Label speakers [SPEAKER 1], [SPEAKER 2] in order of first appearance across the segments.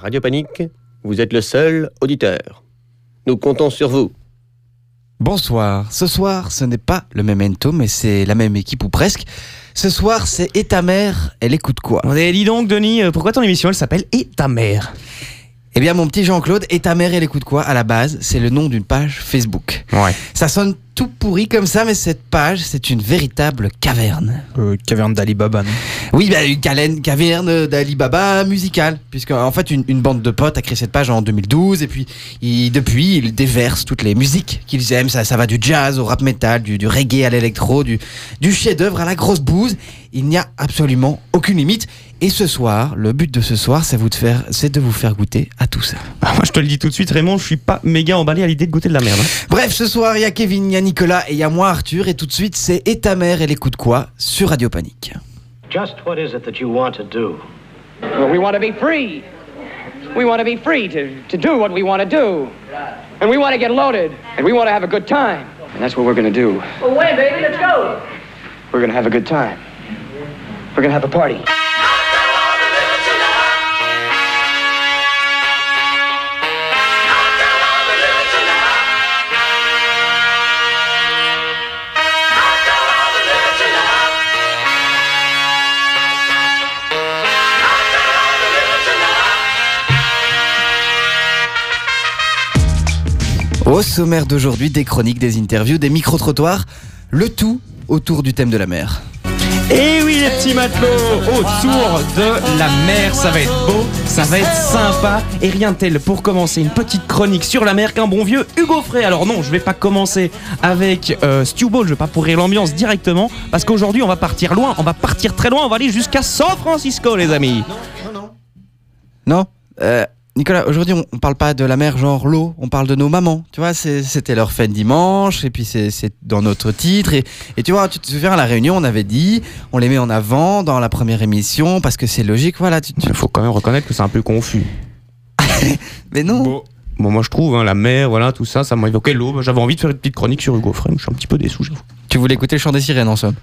[SPEAKER 1] Radio Panique, vous êtes le seul auditeur. Nous comptons sur vous.
[SPEAKER 2] Bonsoir. Ce soir, ce n'est pas le memento, mais c'est la même équipe ou presque. Ce soir, c'est Et ta mère, elle écoute quoi?
[SPEAKER 3] Et dis donc, Denis, euh, pourquoi ton émission elle s'appelle Et ta mère?
[SPEAKER 2] Eh bien, mon petit Jean-Claude, Et ta mère, elle écoute quoi À la base, c'est le nom d'une page Facebook.
[SPEAKER 3] Ouais.
[SPEAKER 2] Ça sonne tout pourri comme ça, mais cette page, c'est une véritable caverne.
[SPEAKER 4] Euh, caverne d'Alibaba, non?
[SPEAKER 2] Oui, bah, une calen- caverne d'Alibaba musicale. Puisque, en fait, une, une bande de potes a créé cette page en 2012. Et puis, ils- depuis, ils déversent toutes les musiques qu'ils aiment. Ça, ça va du jazz au rap metal, du, du reggae à l'électro, du, du chef-d'œuvre à la grosse bouse. Il n'y a absolument aucune limite. Et ce soir, le but de ce soir, c'est vous de faire, c'est de vous faire goûter à tout ça.
[SPEAKER 3] Bah, Moi, je te le dis tout de suite, Raymond, je suis pas méga emballé à l'idée de goûter de la merde. hein.
[SPEAKER 2] Bref, ce soir, il y a Kevin, il y a Nicolas et il y a moi, Arthur. Et tout de suite, c'est Et ta mère, elle écoute quoi sur Radio Panique.
[SPEAKER 5] Just what is it that you want to do?
[SPEAKER 6] Well, we want to be free. We want to be free to, to do what we want to do. And we want to get loaded. And we want to have a good time. And that's what we're going to do.
[SPEAKER 7] Well, when, baby? Let's go.
[SPEAKER 6] We're going to have a good time. We're going to have a party.
[SPEAKER 2] Au sommaire d'aujourd'hui, des chroniques, des interviews, des micro-trottoirs, le tout autour du thème de la mer.
[SPEAKER 3] Et oui, les petits matelots, autour de la mer, ça va être beau, ça va être sympa. Et rien de tel pour commencer une petite chronique sur la mer qu'un bon vieux Hugo Frey. Alors non, je vais pas commencer avec euh, Stew Ball, je vais pas pourrir l'ambiance directement, parce qu'aujourd'hui on va partir loin, on va partir très loin, on va aller jusqu'à San Francisco, les amis.
[SPEAKER 2] Non Euh, Nicolas, aujourd'hui, on, on parle pas de la mer genre l'eau, on parle de nos mamans. Tu vois, c'était leur fin de dimanche, et puis c'est dans notre titre. Et, et tu vois, tu te souviens, à la réunion, on avait dit, on les met en avant dans la première émission, parce que c'est logique, voilà. Tu-
[SPEAKER 3] Il faut quand même reconnaître que c'est un peu confus.
[SPEAKER 2] Mais non
[SPEAKER 3] Bon. Bon, moi je trouve, hein, la mer, voilà, tout ça, ça m'a évoqué l'eau. J'avais envie de faire une petite chronique sur Hugo mais je suis un petit peu déçu, j'avoue.
[SPEAKER 2] Tu voulais écouter le chant des sirènes, en somme?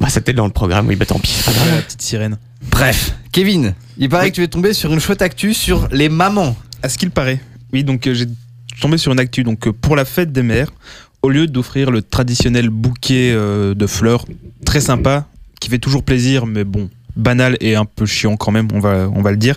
[SPEAKER 3] Bah, c'était dans le programme, oui, bah tant pis.
[SPEAKER 4] La petite sirène.
[SPEAKER 2] Bref, Kevin, il paraît
[SPEAKER 4] Oui.
[SPEAKER 2] que tu es tombé sur une chouette actu sur les mamans.
[SPEAKER 4] À ce qu'il paraît. Oui, donc euh, j'ai tombé sur une actu. Donc euh, pour la fête des mères, au lieu d'offrir le traditionnel bouquet euh, de fleurs très sympa, qui fait toujours plaisir, mais bon, banal et un peu chiant quand même, on va, on va le dire,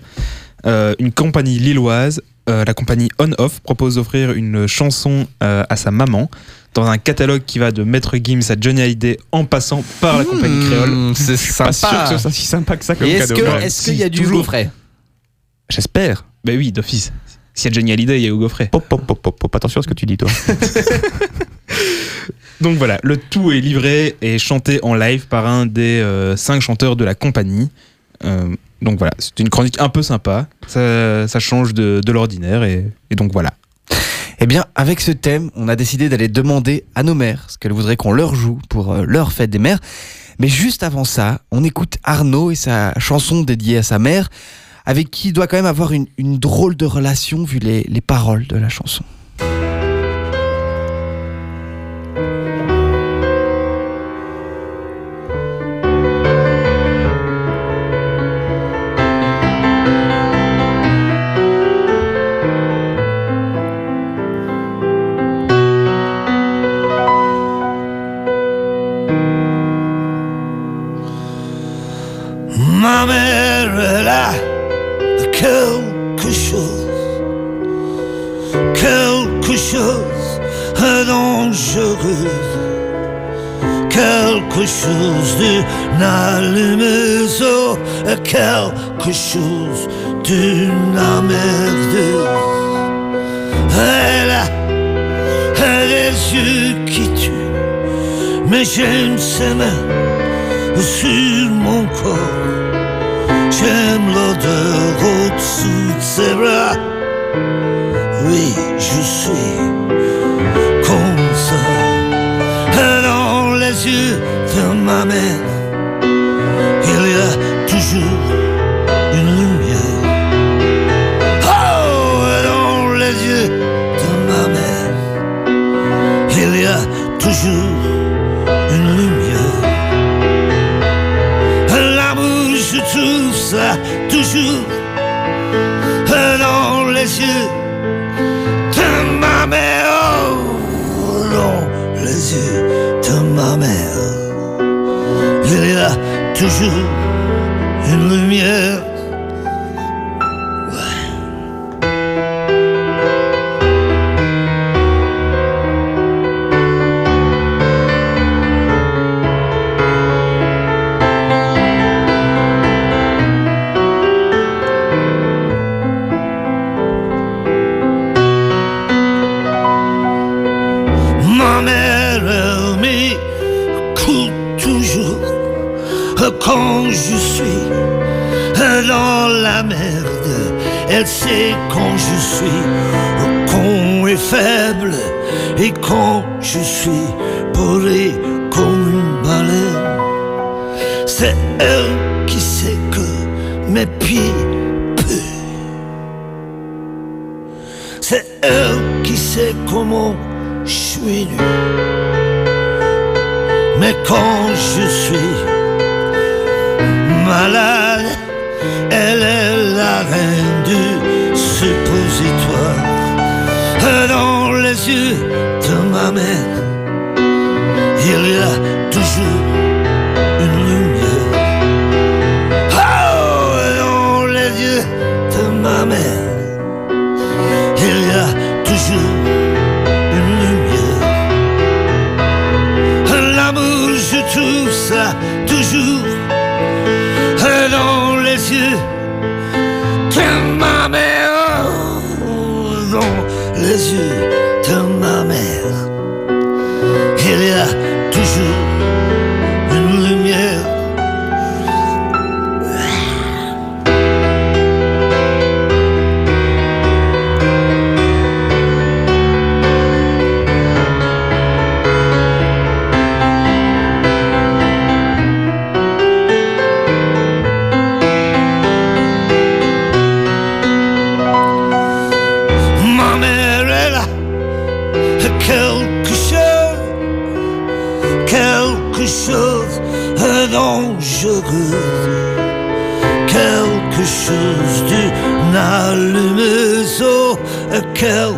[SPEAKER 4] euh, une compagnie lilloise, euh, la compagnie On Off, propose d'offrir une chanson euh, à sa maman dans un catalogue qui va de Maître Gims à Johnny Hallyday en passant par la compagnie créole.
[SPEAKER 2] Mmh, c'est
[SPEAKER 3] Pas sûr que
[SPEAKER 2] sympa.
[SPEAKER 3] ce si sympa que ça comme
[SPEAKER 2] est-ce
[SPEAKER 3] cadeau.
[SPEAKER 2] est-ce qu'il y a du Frey
[SPEAKER 3] J'espère.
[SPEAKER 4] Ben oui, d'office. S'il y a Johnny Hallyday, il y a Hugo Frey.
[SPEAKER 3] Pop, pop, pop, pop, pop. Attention à ce que tu dis, toi.
[SPEAKER 4] Donc voilà, le tout est livré et chanté en live par un des euh, cinq chanteurs de la compagnie. Euh, donc voilà, c'est une chronique un peu sympa. Ça, ça change de, de l'ordinaire et, et donc voilà.
[SPEAKER 2] Eh bien, avec ce thème, on a décidé d'aller demander à nos mères ce qu'elles voudraient qu'on leur joue pour euh, leur fête des mères. Mais juste avant ça, on écoute Arnaud et sa chanson dédiée à sa mère, avec qui il doit quand même avoir une, une drôle de relation vu les, les paroles de la chanson.
[SPEAKER 8] Chose d'une allumeuse, quelque chose d'une emmerdeuse. Elle a des yeux qui tuent, mais j'aime ses mains sur mon corps. J'aime l'odeur au-dessous de ses bras. Oui, je toujours une lumière. Elle sait quand je suis con et faible et quand je suis bourré comme une baleine. C'est elle qui sait que mes pieds puent. C'est elle qui sait comment je suis nu. Mais quand je suis malade, elle est la reine Dans les yeux de ma quelque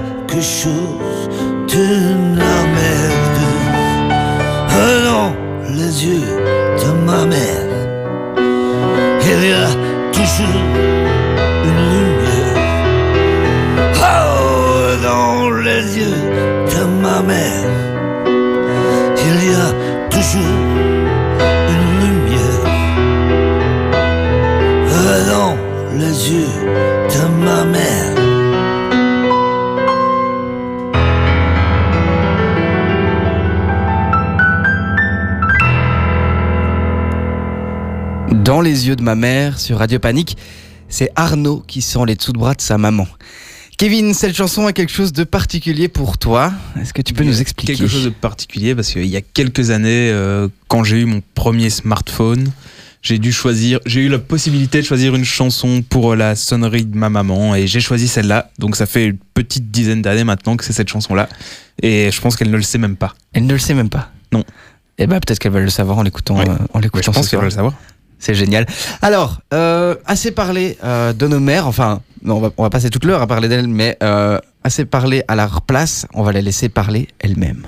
[SPEAKER 8] ma mère
[SPEAKER 2] sur Radio Panique, c'est Arnaud qui sent les dessous de bras de sa maman. Kevin, cette chanson a quelque chose de particulier pour toi. Est-ce que tu peux nous expliquer
[SPEAKER 4] Quelque chose de particulier parce qu'il y a quelques années, euh, quand j'ai eu mon premier smartphone, j'ai dû choisir, j'ai eu la possibilité de choisir une chanson pour la sonnerie de ma maman et j'ai choisi celle-là. Donc ça fait une petite dizaine d'années maintenant que c'est cette chanson-là et je pense qu'elle ne le sait même pas.
[SPEAKER 2] Elle ne le sait même pas.
[SPEAKER 4] Non.
[SPEAKER 2] Eh ben peut-être qu'elle va le savoir en l'écoutant. Euh, en l'écoutant
[SPEAKER 4] je pense qu'elle va le savoir.
[SPEAKER 2] C'est génial. Alors, euh, assez parlé euh, de nos mères, enfin, non, on va, passer toute l'heure à parler d'elles, mais euh, assez parlé à leur place, on va les laisser parler elles-mêmes.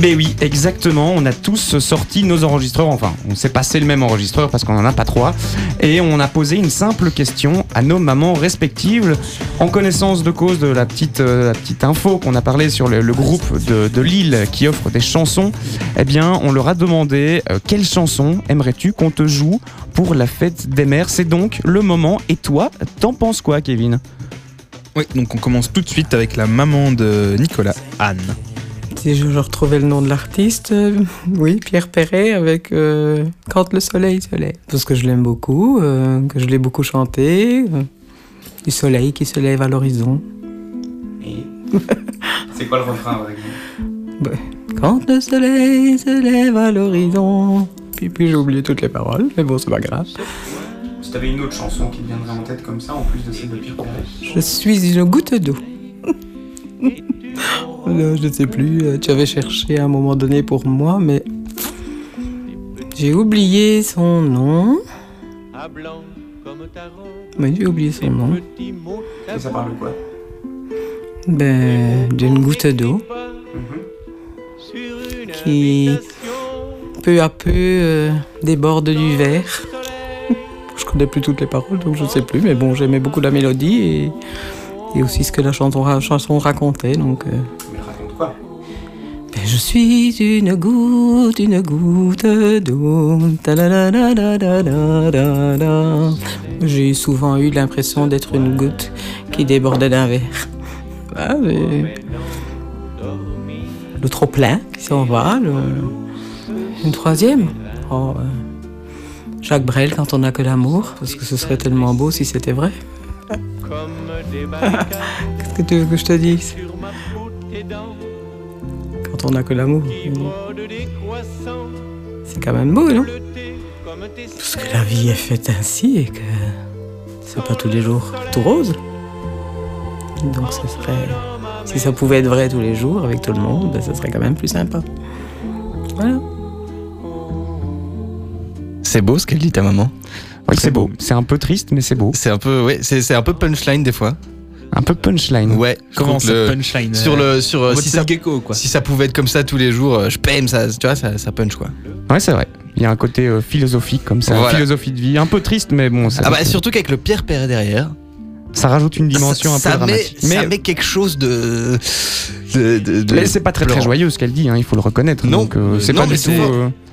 [SPEAKER 3] Ben oui, exactement. On a tous sorti nos enregistreurs. Enfin, on s'est passé le même enregistreur parce qu'on en a pas trois. Et on a posé une simple question à nos mamans respectives. En connaissance de cause de la petite, euh, info qu'on a parlé sur le, groupe de, de Lille qui offre des chansons, eh bien, on leur a demandé euh, quelle chanson aimerais-tu qu'on te joue pour la fête des mères? C'est donc le moment. Et toi, t'en penses quoi, Kevin?
[SPEAKER 4] Oui, donc on commence tout de suite avec la maman de Nicolas, Anne.
[SPEAKER 7] Si je, je retrouvais le nom de l'artiste, euh, oui, Pierre Perret avec euh, Quand le soleil se lève. Parce que je l'aime beaucoup, euh, que je l'ai beaucoup chanté. euh, du soleil qui se lève à l'horizon.
[SPEAKER 3] C'est quoi le refrain
[SPEAKER 7] Quand le soleil se lève à l'horizon. Puis, puis j'ai oublié toutes les paroles, mais bon, c'est pas grave.
[SPEAKER 3] Si t'avais une autre chanson qui te viendrait en tête comme ça, en plus de celle de Pierre Perret?
[SPEAKER 7] Je suis une goutte d'eau. Je ne sais plus, euh, tu avais cherché à un moment donné pour moi, mais J'ai oublié son nom. Oui, j'ai oublié son nom.
[SPEAKER 8] mot
[SPEAKER 3] ça parle de quoi?
[SPEAKER 7] Ben, d'une goutte d'eau qui, peu à peu, euh, déborde du verre. Je connais plus toutes les paroles, donc je ne sais plus. Mais bon, j'aimais beaucoup la mélodie et, et aussi ce que la chanson, ra- chanson racontait. Donc, euh,
[SPEAKER 3] Mais
[SPEAKER 7] Je suis une goutte, une goutte d'eau. J'ai souvent eu l'impression d'être une goutte qui débordait d'un verre. Ah, Le trop plein qui s'en va. Une troisième. Oh, euh, Jacques Brel quand on n'a que l'amour, parce que ce serait tellement beau si c'était vrai. Qu'est-ce que tu veux que je te dise? Quand on n'a que l'amour, c'est quand même beau, non? Parce que la vie est faite ainsi et que c'est pas tous les jours tout rose. Donc ce serait. Si ça pouvait être vrai tous les jours avec tout le monde, ben, ce serait quand même plus sympa. Voilà.
[SPEAKER 2] C'est beau ce qu'elle dit ta maman.
[SPEAKER 3] Oui, c'est beau. C'est un peu triste, mais c'est beau.
[SPEAKER 2] C'est un peu, ouais, c'est un peu punchline des fois.
[SPEAKER 3] Un peu punchline.
[SPEAKER 2] Ouais.
[SPEAKER 4] Comment ça,
[SPEAKER 2] le-
[SPEAKER 4] punchline
[SPEAKER 2] Sur le, sur euh, si ça,
[SPEAKER 4] gecko, quoi.
[SPEAKER 2] si ça pouvait être comme ça tous les jours, euh, je paye, ça, tu vois, ça, ça punch quoi.
[SPEAKER 3] Ouais, c'est vrai. Il y a un côté euh, philosophique comme ça,
[SPEAKER 2] Voilà.
[SPEAKER 3] philosophie de vie, un peu triste, mais bon, ça,
[SPEAKER 2] Ah bah surtout qu'avec le Pierre Perret derrière,
[SPEAKER 3] ça rajoute une dimension
[SPEAKER 2] ça,
[SPEAKER 3] un peu
[SPEAKER 2] ça met,
[SPEAKER 3] dramatique.
[SPEAKER 2] ça
[SPEAKER 3] mais
[SPEAKER 2] met quelque chose de, de, de- de-
[SPEAKER 3] mais c'est pas très très joyeux ce qu'elle dit, hein, il faut le reconnaître.
[SPEAKER 2] Non,
[SPEAKER 3] Donc, euh,
[SPEAKER 2] euh,
[SPEAKER 3] c'est pas
[SPEAKER 2] mais
[SPEAKER 3] du tout.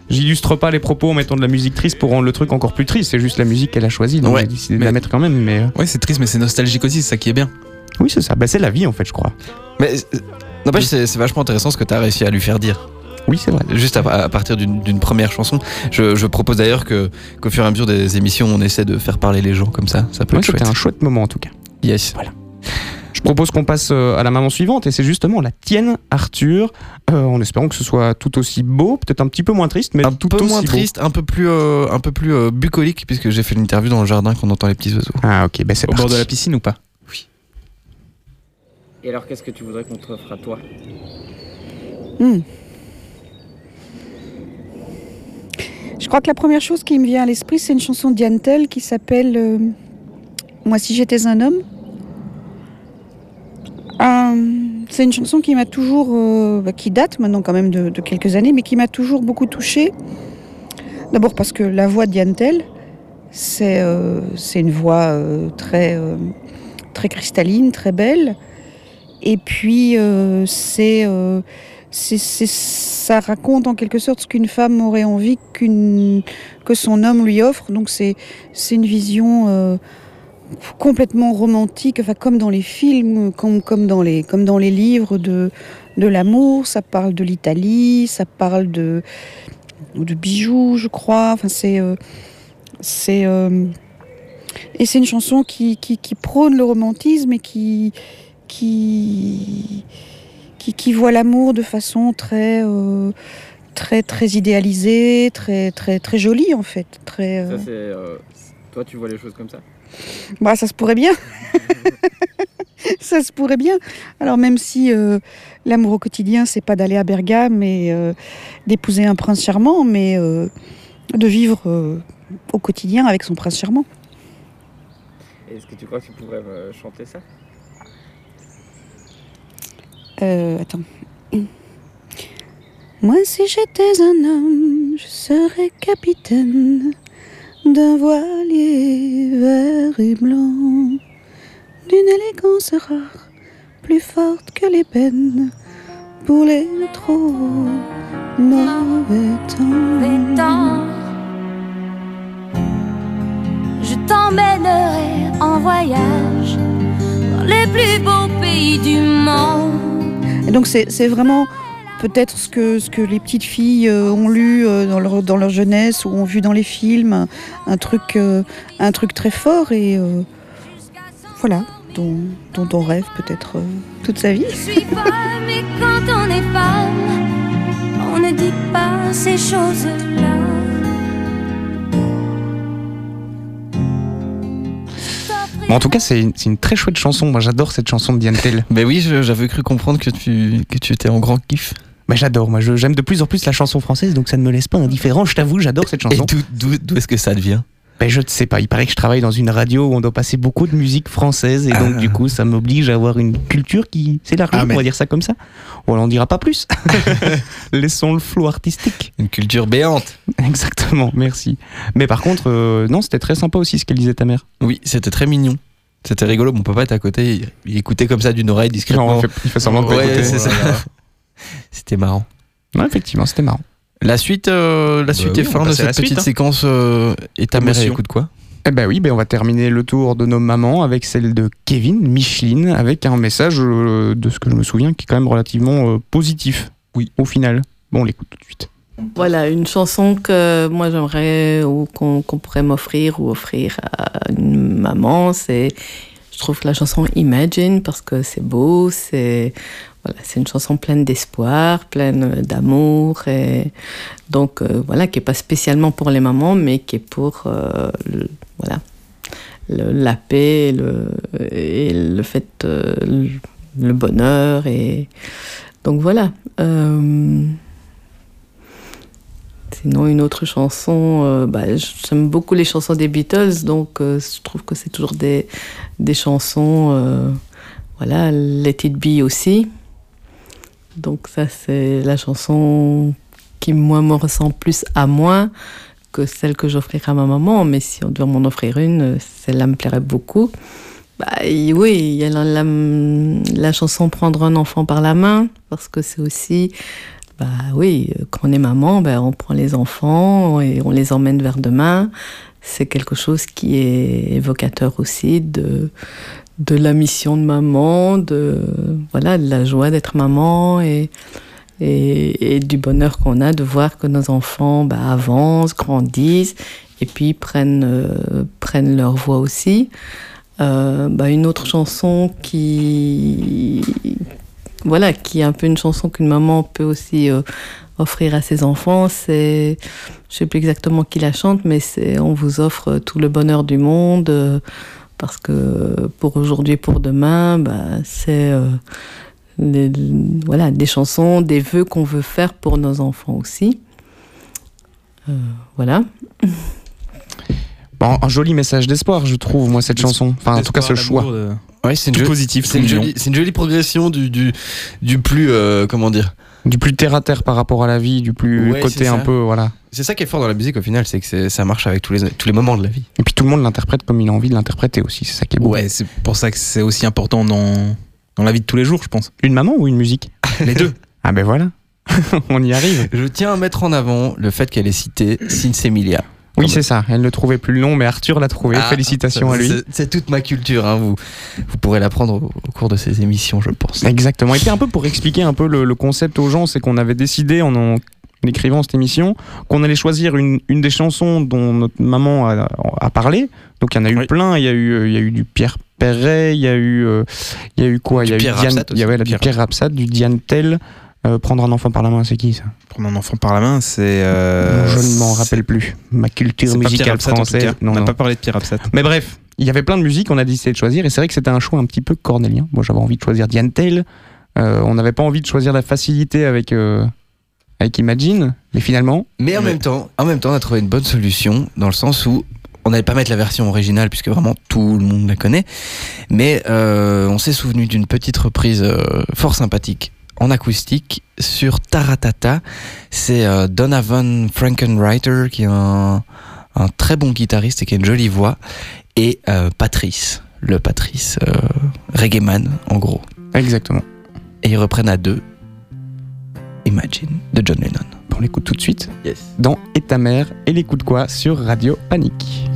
[SPEAKER 3] J'illustre pas les propos en mettant de la musique triste pour rendre le truc encore plus triste. C'est juste la musique qu'elle a choisie, donc
[SPEAKER 2] Ouais,
[SPEAKER 3] j'ai décidé de
[SPEAKER 4] mais-
[SPEAKER 3] la mettre quand même. Mais euh,
[SPEAKER 4] Ouais, c'est triste, mais c'est nostalgique aussi, c'est ça qui est bien.
[SPEAKER 3] oui, c'est ça. Bah, c'est la vie en fait, je crois.
[SPEAKER 2] Mais euh, n'empêche, c'est c'est vachement intéressant ce que tu as réussi à lui faire dire.
[SPEAKER 3] Oui, c'est vrai.
[SPEAKER 2] Juste à, à partir d'une d'une première chanson. Je, je propose d'ailleurs que qu'au fur et à mesure des émissions, on essaie de faire parler les gens comme ça. Ça peut
[SPEAKER 3] Ouais,
[SPEAKER 2] être chouette.
[SPEAKER 3] C'était un chouette moment en tout cas.
[SPEAKER 2] Yes.
[SPEAKER 3] Je propose qu'on passe euh, à la maman suivante et c'est justement la tienne, Arthur, euh, en espérant que ce soit tout aussi beau, peut-être un petit peu moins triste, mais
[SPEAKER 2] un
[SPEAKER 3] tout
[SPEAKER 2] peu
[SPEAKER 3] aussi
[SPEAKER 2] moins
[SPEAKER 3] beau.
[SPEAKER 2] triste, un peu plus, euh, un peu plus euh, bucolique, puisque j'ai fait une interview dans le jardin qu'on entend les petits oiseaux.
[SPEAKER 3] Ah ok, bah c'est
[SPEAKER 4] Au bord de la piscine ou pas
[SPEAKER 9] Et alors, qu'est-ce que tu voudrais qu'on te offre à toi?
[SPEAKER 10] Je crois que la première chose qui me vient à l'esprit, c'est une chanson d'Yann Tell qui s'appelle euh, Moi si j'étais un homme. Euh, c'est une chanson qui m'a toujours, euh, bah, qui date maintenant quand même de, de quelques années, mais qui m'a toujours beaucoup touchée. D'abord parce que la voix d'Yann Tell, c'est euh, une voix euh, très, très cristalline, très belle. Et puis c'est ça raconte en quelque sorte ce qu'une femme aurait envie qu'une que son homme lui offre. Donc c'est une vision complètement romantique, enfin comme dans les films, comme, comme dans les comme dans les livres de de l'amour. Ça parle de l'Italie, ça parle de de bijoux, je crois. Enfin c'est euh, c'est euh, et c'est une chanson qui, qui, qui prône le romantisme et qui qui qui, qui voit l'amour de façon très, euh, très, très idéalisée, très, très, très jolie en fait. Très,
[SPEAKER 9] Ça, c'est. toi, tu vois les choses comme ça?
[SPEAKER 10] Bah, ça se pourrait bien. ça se pourrait bien. Alors même si euh, l'amour au quotidien, c'est pas d'aller à Bergame et euh, d'épouser un prince charmant, mais euh, de vivre au quotidien avec son prince charmant.
[SPEAKER 9] Est-ce que tu crois que tu pourrais me chanter ça?
[SPEAKER 10] Euh, attends. Moi, si j'étais un homme, je serais capitaine d'un voilier vert et blanc, d'une élégance rare, plus forte que les peines pour les trop mauvais temps.
[SPEAKER 11] Je t'emmènerai en voyage dans les plus beaux pays du monde.
[SPEAKER 10] Et donc c'est c'est vraiment peut-être ce que, ce que les petites filles euh, ont lu euh, dans, leur, dans leur jeunesse ou ont vu dans les films, un, truc, euh, un truc très fort et euh, voilà, dont, dont on rêve peut-être euh, toute sa vie.
[SPEAKER 11] Je suis folle, mais quand on est femme, on ne dit pas ces choses-là.
[SPEAKER 3] Bon, en tout cas, c'est une, c'est une très chouette chanson. Moi, j'adore cette chanson de Diane Tell.
[SPEAKER 2] Mais oui, j'avais cru comprendre que tu, que tu étais en grand kiff.
[SPEAKER 3] Bah, j'adore, moi je- j'aime de plus en plus la chanson française, donc ça ne me laisse pas indifférent, je t'avoue, j'adore cette
[SPEAKER 2] Et
[SPEAKER 3] chanson.
[SPEAKER 2] d'où- d'où est-ce que ça devient?
[SPEAKER 3] Ben, je ne sais pas, il paraît que je travaille dans une radio où on doit passer beaucoup de musique française, et donc
[SPEAKER 2] Ah.
[SPEAKER 3] du coup ça m'oblige à avoir une culture qui s'élargit,
[SPEAKER 4] Ah, mais-
[SPEAKER 3] on va dire ça comme ça. On n'en dira pas plus. Laissons le flou artistique.
[SPEAKER 2] Une culture béante.
[SPEAKER 3] Exactement, merci. Mais par contre, euh, non, c'était très sympa aussi ce qu'elle disait ta mère.
[SPEAKER 2] Oui, c'était très mignon. C'était rigolo. Mon papa était à côté. Il, il écoutait comme ça d'une oreille discrètement.
[SPEAKER 3] il, fait, il fait semblant de pas
[SPEAKER 2] Ouais,
[SPEAKER 3] écouter.
[SPEAKER 2] c'est ça. C'était marrant.
[SPEAKER 3] Ouais, effectivement, c'était marrant.
[SPEAKER 2] La suite, euh, la suite
[SPEAKER 4] oui,
[SPEAKER 2] est fin de cette
[SPEAKER 4] suite,
[SPEAKER 2] petite
[SPEAKER 4] hein.
[SPEAKER 2] séquence. euh, et ta mère, écoute quoi
[SPEAKER 3] Eh ben oui, ben on va terminer le tour de nos mamans avec celle de Kevin, Micheline, avec un message euh, de ce que je me souviens qui est quand même relativement euh, positif. Oui. Au final. Bon, on l'écoute tout de suite.
[SPEAKER 12] Voilà, une chanson que moi j'aimerais ou qu'on qu'on pourrait m'offrir ou offrir à une maman, c'est, je trouve la chanson Imagine parce que c'est beau, c'est c'est une chanson pleine d'espoir, pleine d'amour et donc euh, voilà qui est pas spécialement pour les mamans, mais qui est pour euh, voilà la paix, et le, le fait, euh, le, bonheur et donc voilà. euh, Sinon, une autre chanson, euh, bah, j'aime beaucoup les chansons des Beatles, donc euh, je trouve que c'est toujours des, des chansons, euh, voilà, Let It Be aussi. Donc ça, c'est la chanson qui, moi, me ressemble plus à moi que celle que j'offrirais à ma maman, mais si on devait m'en offrir une, celle-là me plairait beaucoup. Bah, oui, il y a la, chanson Prendre un enfant par la main, parce que c'est aussi bah oui, quand on est maman, bah, on prend les enfants et on les emmène vers demain. C'est quelque chose qui est évocateur aussi de, de la mission de maman, de, voilà, de la joie d'être maman et, et, du bonheur qu'on a de voir que nos enfants bah, avancent, grandissent et puis prennent, euh, prennent leur voix aussi. Euh, bah, une autre chanson qui, voilà, qui est un peu une chanson qu'une maman peut aussi euh, offrir à ses enfants. C'est, je sais plus exactement qui la chante, mais c'est on vous offre tout le bonheur du monde parce que pour aujourd'hui, et pour demain, bah, c'est euh, les- voilà des chansons, des vœux qu'on veut faire pour nos enfants aussi. Euh, voilà.
[SPEAKER 3] Bon, un joli message d'espoir, je trouve, moi, cette chanson. Enfin, en tout cas, ce choix.
[SPEAKER 2] Ouais, c'est une,
[SPEAKER 3] positif,
[SPEAKER 2] c'est une, une jolie progression du, du, du plus. euh, comment dire
[SPEAKER 3] Du plus terre à terre par rapport à la vie, du plus
[SPEAKER 2] Ouais,
[SPEAKER 3] côté un peu, voilà.
[SPEAKER 2] C'est ça qui est fort dans la musique au final, c'est que ça marche avec tous les, tous les moments de la vie.
[SPEAKER 3] Et puis tout le monde l'interprète comme il a envie de l'interpréter aussi, c'est ça qui est beau.
[SPEAKER 4] Ouais, c'est pour ça que c'est aussi important dans, dans la vie de tous les jours, je pense.
[SPEAKER 3] Une maman ou une musique?
[SPEAKER 4] Les deux.
[SPEAKER 3] Ah ben voilà, on y arrive.
[SPEAKER 2] Je tiens à mettre en avant le fait qu'elle ait cité Sinsemilia.
[SPEAKER 3] Oui, c'est ça, elle ne trouvait plus le nom, mais Arthur l'a trouvé.
[SPEAKER 2] Ah,
[SPEAKER 3] Félicitations à lui.
[SPEAKER 2] c'est- toute ma culture, hein, vous, vous pourrez l'apprendre au, au cours de ces émissions, je pense.
[SPEAKER 3] Exactement. Et puis un peu pour expliquer un peu le, le concept aux gens, c'est qu'on avait décidé en, en écrivant cette émission qu'on allait choisir une, une des chansons dont notre maman a, a parlé. Donc il y en a eu plein. Il y a eu, euh, il y a eu du Pierre Perret, il y a eu, euh, il y a eu quoi? Il y a eu
[SPEAKER 2] Pierre
[SPEAKER 3] Diane, il y avait du
[SPEAKER 4] Pierre-
[SPEAKER 3] Pierre Rapsat, du Diane Tell. Euh, prendre un enfant par la main, c'est qui ça
[SPEAKER 4] Prendre un enfant par la main, c'est. euh,
[SPEAKER 3] Je ne m'en rappelle plus. Ma culture musicale
[SPEAKER 4] Absat, en tout
[SPEAKER 3] française.
[SPEAKER 4] cas.
[SPEAKER 3] Non,
[SPEAKER 4] On n'a pas parlé de Pierre Absat.
[SPEAKER 3] Mais bref, il y avait plein de musiques, on a décidé de choisir, et c'est vrai que c'était un choix un petit peu cornélien. Moi, j'avais envie de choisir Diane Tell. Euh, on n'avait pas envie de choisir la facilité avec, euh, avec Imagine, mais finalement.
[SPEAKER 2] Mais en même temps, en même temps, on a trouvé une bonne solution dans le sens où on n'allait pas mettre la version originale puisque vraiment tout le monde la connaît, mais euh, on s'est souvenu d'une petite reprise euh, fort sympathique en acoustique sur Taratata. C'est euh, Donovan Frankenreiter qui est un, un très bon guitariste et qui a une jolie voix et euh, Patrice, le Patrice euh, reggae man en gros.
[SPEAKER 3] Exactement.
[SPEAKER 2] Et ils reprennent à deux Imagine de John Lennon.
[SPEAKER 3] On l'écoute tout de suite
[SPEAKER 2] Yes.
[SPEAKER 3] dans Et ta mère et les coups de quoi sur Radio Panique?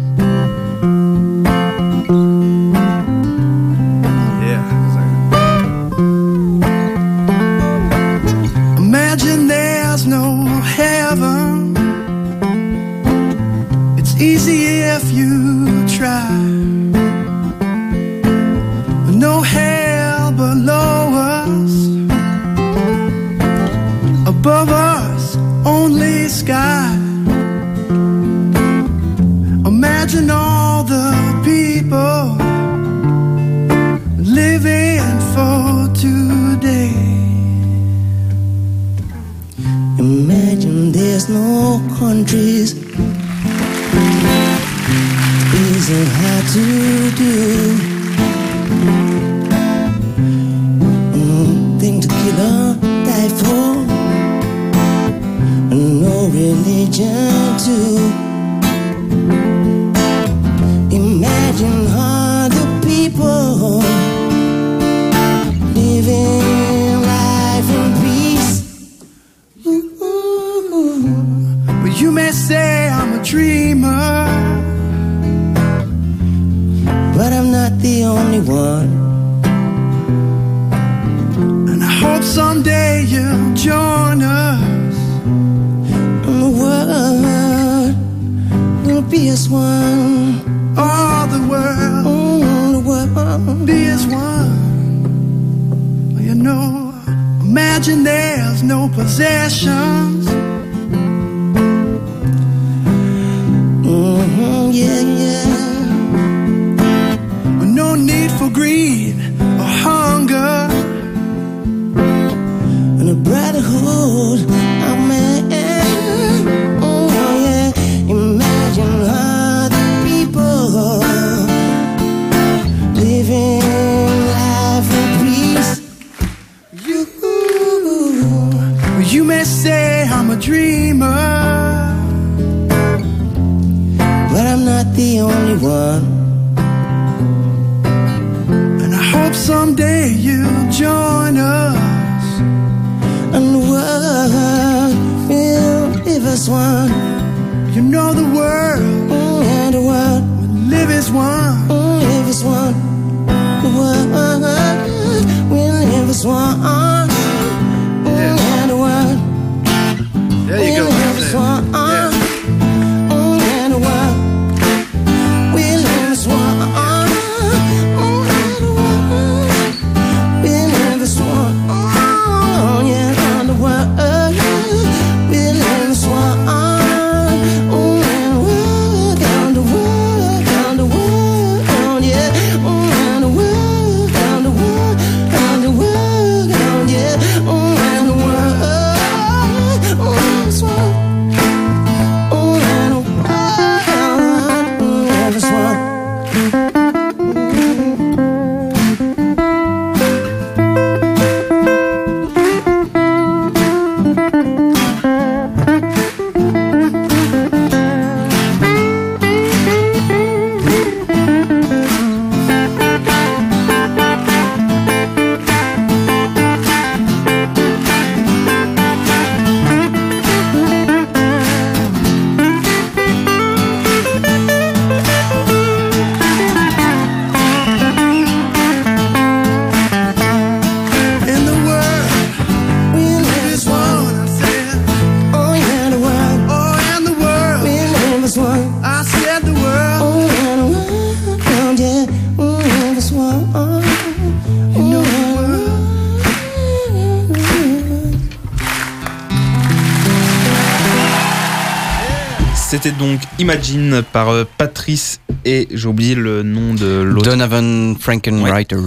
[SPEAKER 4] Donc Imagine par euh, Patrice et j'ai oublié le nom de l'autre.
[SPEAKER 2] Donovan Frankenreiter.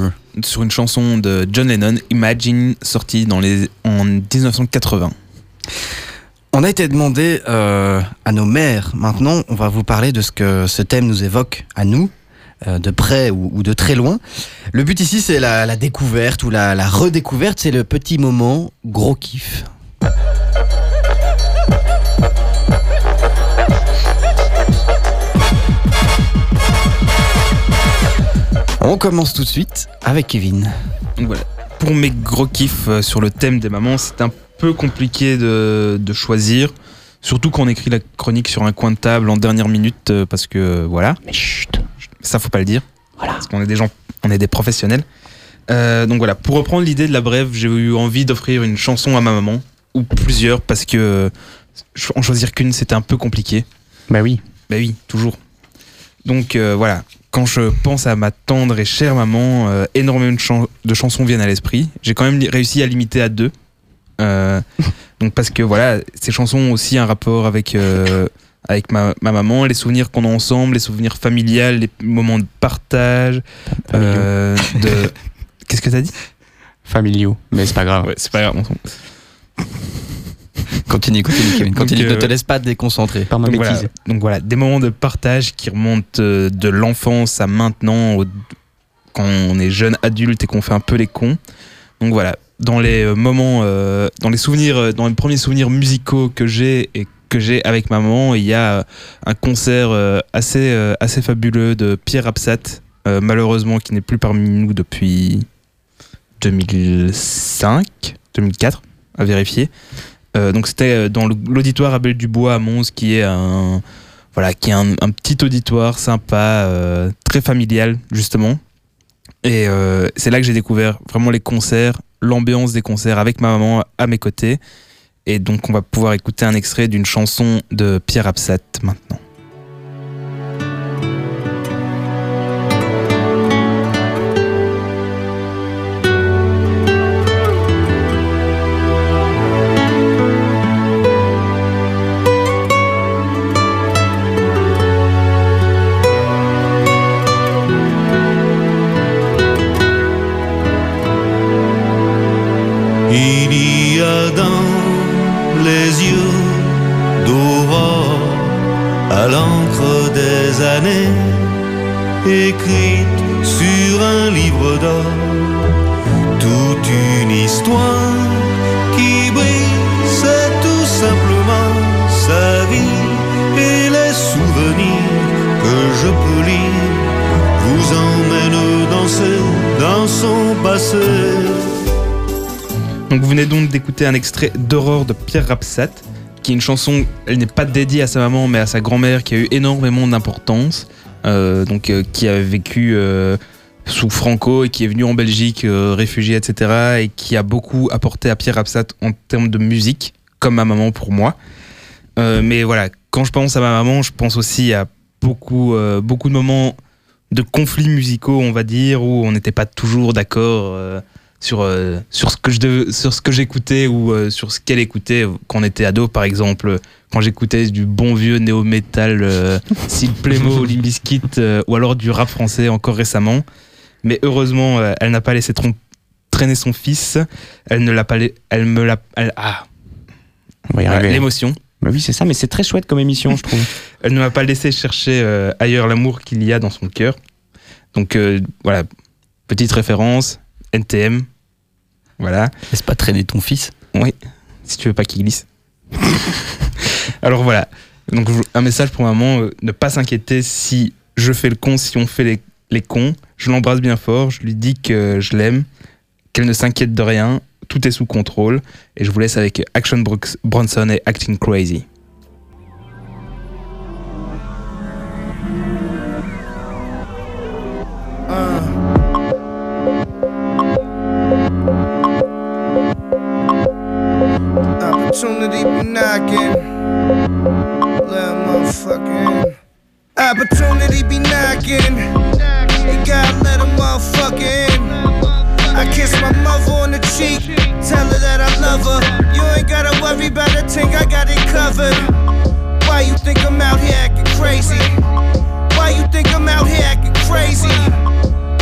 [SPEAKER 4] Sur une chanson de John Lennon, Imagine, sortie dans les, en 1980.
[SPEAKER 2] On a été demandé euh, à nos mères. Maintenant, on va vous parler de ce que ce thème nous évoque à nous, euh, de près ou, ou de très loin. Le but ici, c'est la, la découverte ou la, la redécouverte. C'est le petit moment gros kiff. On commence tout de suite avec Kevin.
[SPEAKER 4] Donc voilà. Pour mes gros kiffs euh, sur le thème des mamans, c'est un peu compliqué de, de choisir. Surtout quand on écrit la chronique sur un coin de table en dernière minute, euh, parce que euh, voilà.
[SPEAKER 2] Mais chut
[SPEAKER 4] Ça, faut pas le dire. Parce qu'on est des gens, on est des professionnels. Euh, donc voilà, pour reprendre l'idée de la brève, j'ai eu envie d'offrir une chanson à ma maman, ou plusieurs, parce que en choisir qu'une, c'était un peu compliqué.
[SPEAKER 3] Bah oui.
[SPEAKER 4] Bah oui, toujours. Donc euh, voilà, quand je pense à ma tendre et chère maman, euh, énormément de, chan- de chansons viennent à l'esprit. J'ai quand même réussi à limiter à deux. Euh, donc parce que voilà, ces chansons ont aussi un rapport avec, euh, avec ma, ma maman, les souvenirs qu'on a ensemble, les souvenirs familiales, les moments de partage. de... Qu'est-ce que t'as dit?
[SPEAKER 3] Familiaux, mais c'est pas grave.
[SPEAKER 4] Ouais, c'est pas grave.
[SPEAKER 2] Continue, continue, Kevin. Continue,
[SPEAKER 4] Donc,
[SPEAKER 2] ne
[SPEAKER 4] euh,
[SPEAKER 2] te laisse pas déconcentrer.
[SPEAKER 3] Par ma
[SPEAKER 4] donc
[SPEAKER 3] bêtise.
[SPEAKER 4] voilà, donc voilà, des moments de partage qui remontent euh, de l'enfance à maintenant, au- quand on est jeune adulte et qu'on fait un peu les cons. Donc voilà, dans les euh, moments, euh, dans les souvenirs, euh, dans les premiers souvenirs musicaux que j'ai et que j'ai avec maman, il y a euh, un concert euh, assez, euh, assez fabuleux de Pierre Absat, euh, malheureusement qui n'est plus parmi nous depuis 2005, 2004, à vérifier. Euh, donc c'était euh, dans l'auditoire Abel Dubois à Mons, qui est un voilà, qui est un, petit auditoire sympa, euh, très familial justement. Et c'est là que j'ai découvert vraiment les concerts, l'ambiance des concerts avec ma maman à mes côtés. Et donc on va pouvoir écouter un extrait d'une chanson de Pierre Absat maintenant.
[SPEAKER 8] Il y a dans les yeux d'aurore, à l'encre des années, écrite sur un livre d'or, toute une histoire qui brille, c'est tout simplement sa vie et les souvenirs que je peux lire vous emmènent danser dans son passé.
[SPEAKER 4] Vous venez donc d'écouter un extrait d'Aurore de Pierre Rapsat, qui est une chanson, elle n'est pas dédiée à sa maman, mais à sa grand-mère, qui a eu énormément d'importance, euh, donc euh, qui a vécu euh, sous Franco et qui est venu en Belgique, euh, réfugié, etc., et qui a beaucoup apporté à Pierre Rapsat en termes de musique, comme ma maman pour moi. Mais voilà, quand je pense à ma maman, je pense aussi à beaucoup, beaucoup de moments de conflits musicaux, on va dire, où on n'était pas toujours d'accord. Sur, euh, sur ce que je devais- sur ce que j'écoutais ou euh, sur ce qu'elle écoutait quand on était ado par exemple quand j'écoutais du bon vieux néo metal euh, style Playmo Limp Bizkit euh, ou alors du rap français encore récemment mais heureusement elle n'a pas laissé traîner son fils elle ne l'a pas elle me l'a ah l'émotion
[SPEAKER 3] Bah oui, c'est ça, mais c'est très chouette comme émission, je trouve.
[SPEAKER 4] elle ne m'a pas laissé chercher ailleurs l'amour qu'il y a dans son cœur. Donc voilà, petite référence, NTM. Voilà.
[SPEAKER 2] Laisse pas traîner ton fils.
[SPEAKER 4] Oui, si tu veux pas qu'il glisse. Alors voilà, donc un message pour maman, euh, ne pas s'inquiéter si je fais le con, si on fait les, les cons. Je l'embrasse bien fort, je lui dis que je l'aime, qu'elle ne s'inquiète de rien, tout est sous contrôle. Et je vous laisse avec Action Brooks- Bronson et Acting Crazy.
[SPEAKER 13] Opportunity be knocking. Little motherfucking. Opportunity be knocking. You gotta let a motherfucker in. I kiss my mother on the cheek. Tell her that I love her. You ain't gotta worry about a thing, I got it covered. Why you think I'm out here acting crazy? Why you think I'm out here acting crazy?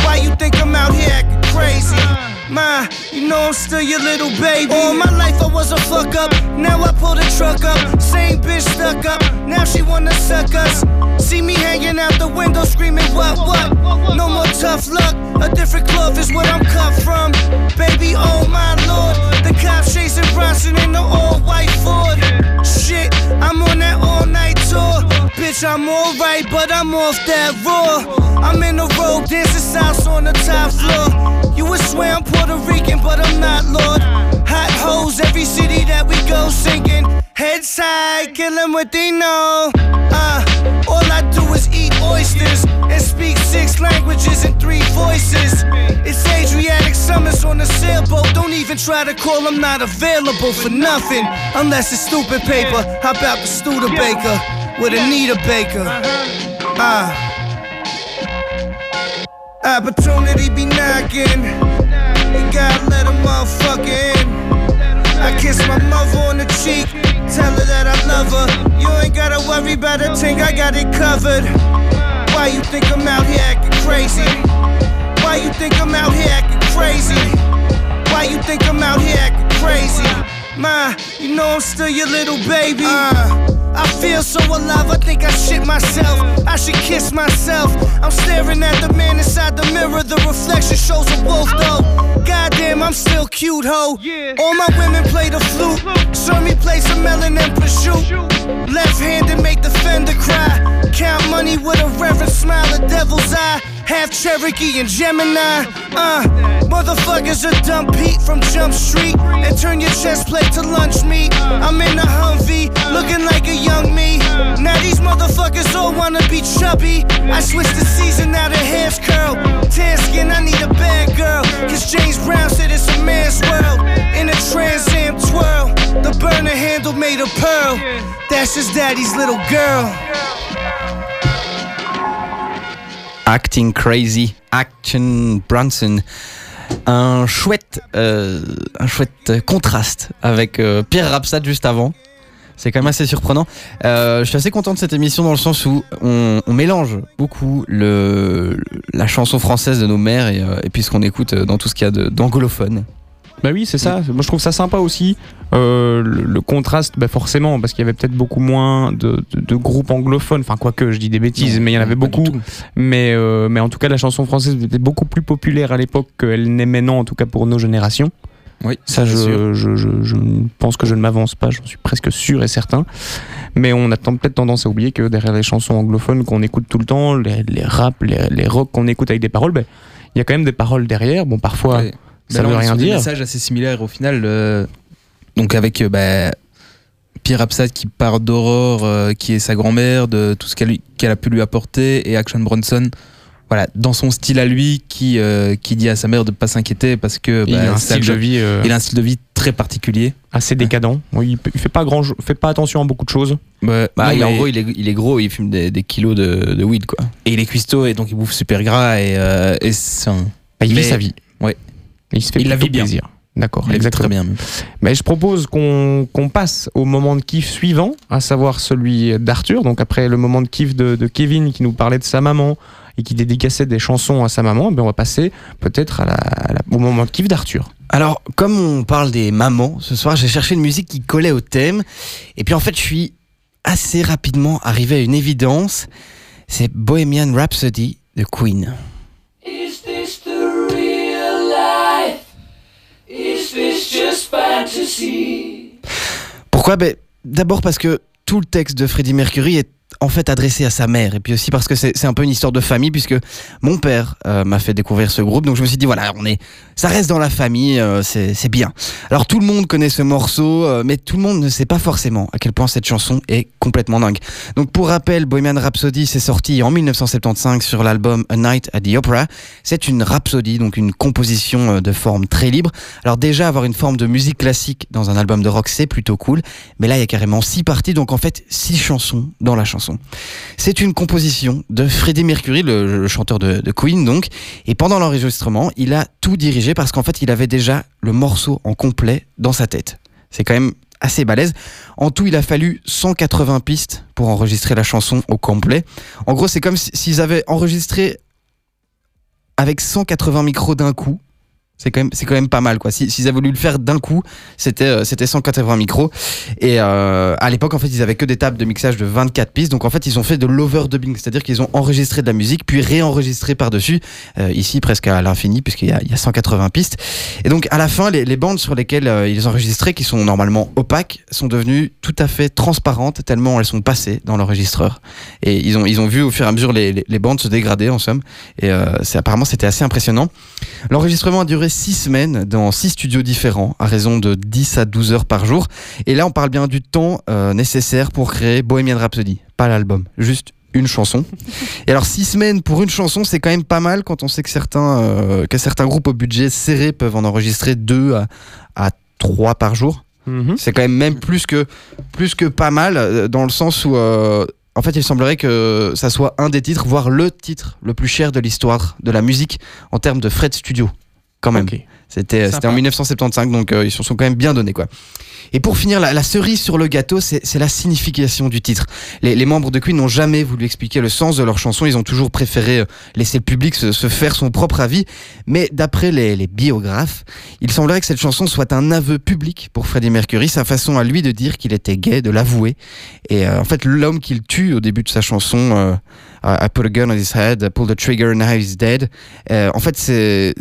[SPEAKER 13] Why you think I'm out here acting crazy? Ma, you know I'm still your little baby. All my life I was a fuck up. Now I pull the truck up. Same bitch stuck up. Now she wanna suck us. See me hanging out the window screaming, what, what? No more tough luck. A different cloth is what I'm cut from. Baby, oh my lord. The cops chasing Bronson in the all white Ford. Shit, I'm on that all night tour. Bitch, I'm alright, but I'm off that raw. I'm in the road dancing south on the top floor. You would swear I'm Puerto Rican, but I'm not, Lord. Hot hoes, every city that we go sinking. Head side, kill 'em what they know. Uh, all I do is eat oysters and speak six languages and three voices. It's Adriatic summers on a sailboat. Don't even try to call, I'm not available for nothing. Unless it's stupid paper. How about the Studebaker with Anita Baker? Ah. Opportunity be knocking. You gotta let a motherfucker in. I kiss my mother on the cheek. Tell her that I love her. You ain't gotta worry about a thing, I got it covered. Why you think I'm out here acting crazy? Why you think I'm out here acting crazy? Why you think I'm out here acting crazy? Ma, you know I'm still your little baby. Uh, I feel so alive, I think I shit myself. I should kiss myself. I'm staring at the man inside the mirror. The reflection shows a wolf, though. Goddamn, I'm still cute, ho. All my women play the flute. Show me play some melon and prosciutto. Left handed make the fender cry. Count money with a reverent smile, a devil's eye. Half Cherokee and Gemini. Uh, motherfuckers are dump Pete from Jump Street and turn your chest plate to lunch meat. I'm in a Humvee, looking like a young me. Now these motherfuckers all wanna be chubby. I switched the season, now the hair's curl. Tan skin, I need a bad girl. Cause James Brown said it's a man's world. In a Trans Am twirl, the burner handle made of pearl. That's his daddy's little girl.
[SPEAKER 2] Acting Crazy, Action Bronson. Un chouette, euh, un chouette contraste avec euh, Pierre Rapsat juste avant. C'est quand même assez surprenant. Euh, je suis assez content de cette émission dans le sens où on, on mélange beaucoup le, la chanson française de nos mères et, et puis ce qu'on écoute dans tout ce qu'il y a d'anglophone.
[SPEAKER 3] Bah oui, c'est ça. Moi, je trouve ça sympa aussi. Euh, le, le contraste, bah forcément, parce qu'il y avait peut-être beaucoup moins de, de- de groupes anglophones. Enfin, quoique, je dis des bêtises,
[SPEAKER 4] Non,
[SPEAKER 3] mais il y en avait beaucoup. Mais, euh, mais en tout cas, la chanson française était beaucoup plus populaire à l'époque qu'elle n'est maintenant, en tout cas pour nos générations.
[SPEAKER 4] Oui,
[SPEAKER 3] Ça, je, je, je, je pense que je ne m'avance pas, j'en suis presque sûr et certain. Mais on a peut-être tendance à oublier que derrière les chansons anglophones qu'on écoute tout le temps, les, les rap, les, les rock qu'on écoute avec des paroles, ben, il y a quand même des paroles derrière. Bon, parfois,
[SPEAKER 4] Ouais.
[SPEAKER 3] Ça veut rien dire.
[SPEAKER 4] messages assez similaires au final. euh, donc avec euh, bah, Pierre Absat qui part d'Aurore, euh, qui est sa grand-mère, de tout ce qu'elle a pu lui apporter, et Action Bronson. Voilà, dans son style à lui, qui, euh, qui dit à sa mère de pas s'inquiéter parce que
[SPEAKER 3] Il
[SPEAKER 4] bah,
[SPEAKER 3] a un style de vie, euh,
[SPEAKER 4] il a un style de vie très particulier.
[SPEAKER 3] assez décadent. Oui, il, fait pas grand, fait pas attention à beaucoup de choses.
[SPEAKER 2] Bah,
[SPEAKER 4] non,
[SPEAKER 2] il- en
[SPEAKER 4] mais-
[SPEAKER 2] gros, il est, il est gros, il fume des, des kilos de, de weed, quoi.
[SPEAKER 4] et il est cuistot et donc il bouffe super gras et, euh, et c'est un-
[SPEAKER 3] il
[SPEAKER 4] Mais-
[SPEAKER 3] vit sa vie. Il se fait
[SPEAKER 4] Il la vit bien.
[SPEAKER 3] plaisir. D'accord, exactement.
[SPEAKER 4] très bien.
[SPEAKER 3] Mais je propose qu'on passe au moment de kiff suivant, à savoir celui d'Arthur. Donc après le moment de kiff de, de Kevin qui nous parlait de sa maman et qui dédicaçait des chansons à sa maman, eh bien, on va passer peut-être à la- à la- au moment de kiff d'Arthur.
[SPEAKER 2] Alors, comme on parle des mamans, ce soir, j'ai cherché une musique qui collait au thème. Et puis, en fait, je suis assez rapidement arrivé à une évidence. C'est Bohemian Rhapsody de Queen. Pourquoi? Ben, D'abord parce que tout le texte de Freddie Mercury est en fait adressé à sa mère. Et puis aussi parce que c'est c'est un peu une histoire de famille, puisque mon père euh, m'a fait découvrir ce groupe. Donc je me suis dit, voilà, on est, ça reste dans la famille, euh, c'est c'est bien. Alors tout le monde connaît ce morceau, euh, mais tout le monde ne sait pas forcément à quel point cette chanson est complètement dingue. Donc pour rappel, Bohemian Rhapsody s'est sorti en 1975 sur l'album A Night at the Opera. C'est une rhapsodie, donc une composition de forme très libre. Alors déjà, avoir une forme de musique classique dans un album de rock, c'est plutôt cool. Mais là, il y a carrément six parties, donc en fait, six chansons dans la chanson. C'est une composition de Freddie Mercury, le, chanteur de, de Queen, donc. Et pendant l'enregistrement, il a tout dirigé parce qu'en fait, il avait déjà le morceau en complet dans sa tête. C'est quand même assez balèze. En tout, il a fallu 180 pistes pour enregistrer la chanson au complet. En gros, c'est comme si- s'ils avaient enregistré avec 180 micros d'un coup. C'est quand même, quand même pas mal, quoi. Si- S'ils avaient voulu le faire d'un coup, c'était, euh, c'était 180 micros. Et euh, à l'époque, en fait, ils avaient que des tables de mixage de 24 pistes. Donc, en fait, ils ont fait de l'overdubbing, c'est-à-dire qu'ils ont enregistré de la musique, puis réenregistré par-dessus, euh, ici presque à l'infini, puisqu'il y a, y a 180 pistes. Et donc, à la fin, les, bandes sur lesquelles euh, ils enregistraient, qui sont normalement opaques, sont devenues tout à fait transparentes, tellement elles sont passées dans l'enregistreur. Et ils ont, ils ont vu au fur et à mesure les, les, les bandes se dégrader, en somme. Et euh, c'est, apparemment, c'était assez impressionnant. L'enregistrement a duré 6 semaines dans 6 studios différents, à raison de 10 à 12 heures par jour. Et là, on parle bien du temps euh, nécessaire pour créer Bohemian Rhapsody, pas l'album, juste une chanson. Et alors, 6 semaines pour une chanson, c'est quand même pas mal quand on sait que certains, euh, que certains groupes au budget serré peuvent en enregistrer 2 à, à 3 par jour. C'est quand même même plus que, plus que pas mal, euh, dans le sens où... euh, en fait, il semblerait que ça soit un des titres, voire le titre le plus cher de l'histoire de la musique en termes de frais de studio. Quand même.
[SPEAKER 3] Ok.
[SPEAKER 2] C'était c'était en 1975, donc euh, ils se sont quand même bien donnés quoi. Et pour finir, la, la cerise sur le gâteau, c'est c'est la signification du titre. Les, les membres de Queen n'ont jamais voulu expliquer le sens de leur chanson, ils ont toujours préféré euh, laisser le public se, se faire son propre avis. Mais d'après les, les biographes, il semblerait que cette chanson soit un aveu public pour Freddie Mercury, sa façon à lui de dire qu'il était gay, de l'avouer. Et euh, en fait, l'homme qu'il tue au début de sa chanson, euh, I put a gun on his head, pull the trigger now he's dead. Euh, en fait, ce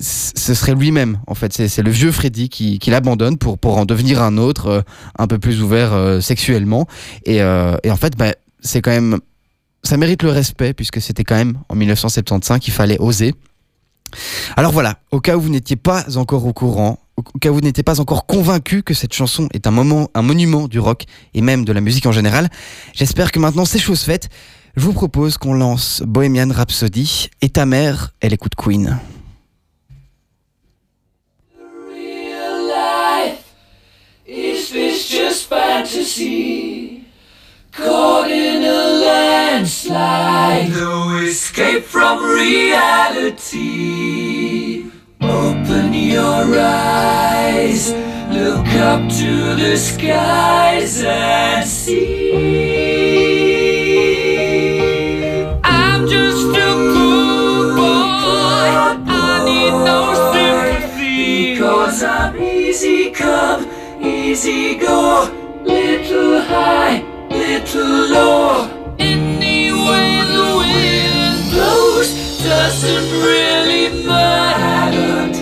[SPEAKER 2] serait lui-même. En fait, c'est, le vieux Freddy qui, l'abandonne pour, pour en devenir un autre, euh, un peu plus ouvert euh, sexuellement. Et, et en fait, bah, c'est quand même, ça mérite le respect puisque c'était quand même en 1975 qu'il fallait oser. Alors voilà, au cas où vous n'étiez pas encore au courant, au cas où vous n'étiez pas encore convaincu que cette chanson est un moment, un monument du rock et même de la musique en général, j'espère que maintenant c'est chose faite. Je vous propose qu'on lance Bohemian Rhapsody et ta mère, elle écoute Queen.
[SPEAKER 14] fantasy? Caught in a landslide, no escape from reality. Open your eyes, look up to the skies and see. Easy come, easy go. Little high, little low. Any way the wind blows doesn't really matter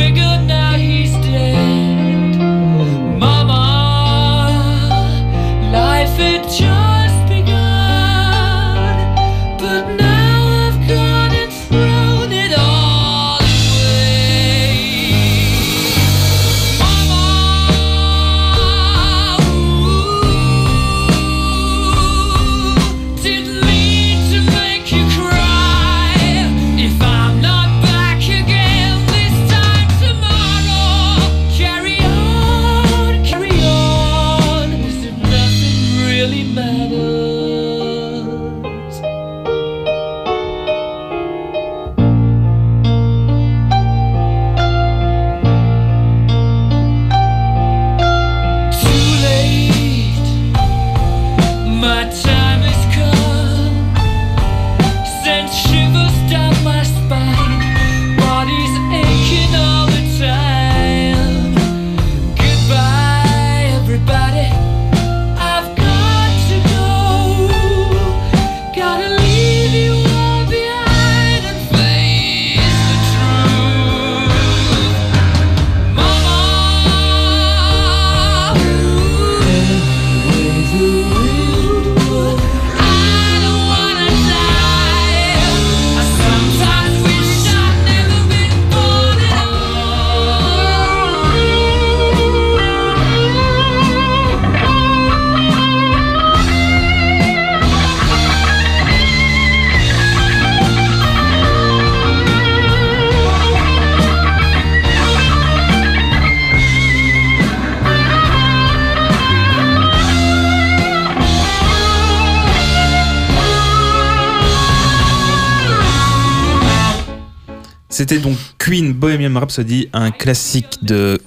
[SPEAKER 4] C'était donc Queen Bohemian Rhapsody, un classique de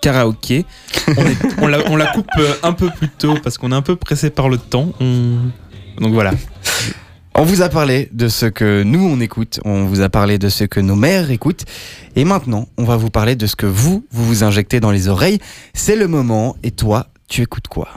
[SPEAKER 4] karaoké. On, la coupe euh, un peu plus tôt parce qu'on est un peu pressé par le temps. On- Donc voilà.
[SPEAKER 2] On vous a parlé de ce que nous on écoute, on vous a parlé de ce que nos mères écoutent, et maintenant on va vous parler de ce que vous, vous vous injectez dans les oreilles. C'est le moment, et toi, tu écoutes quoi?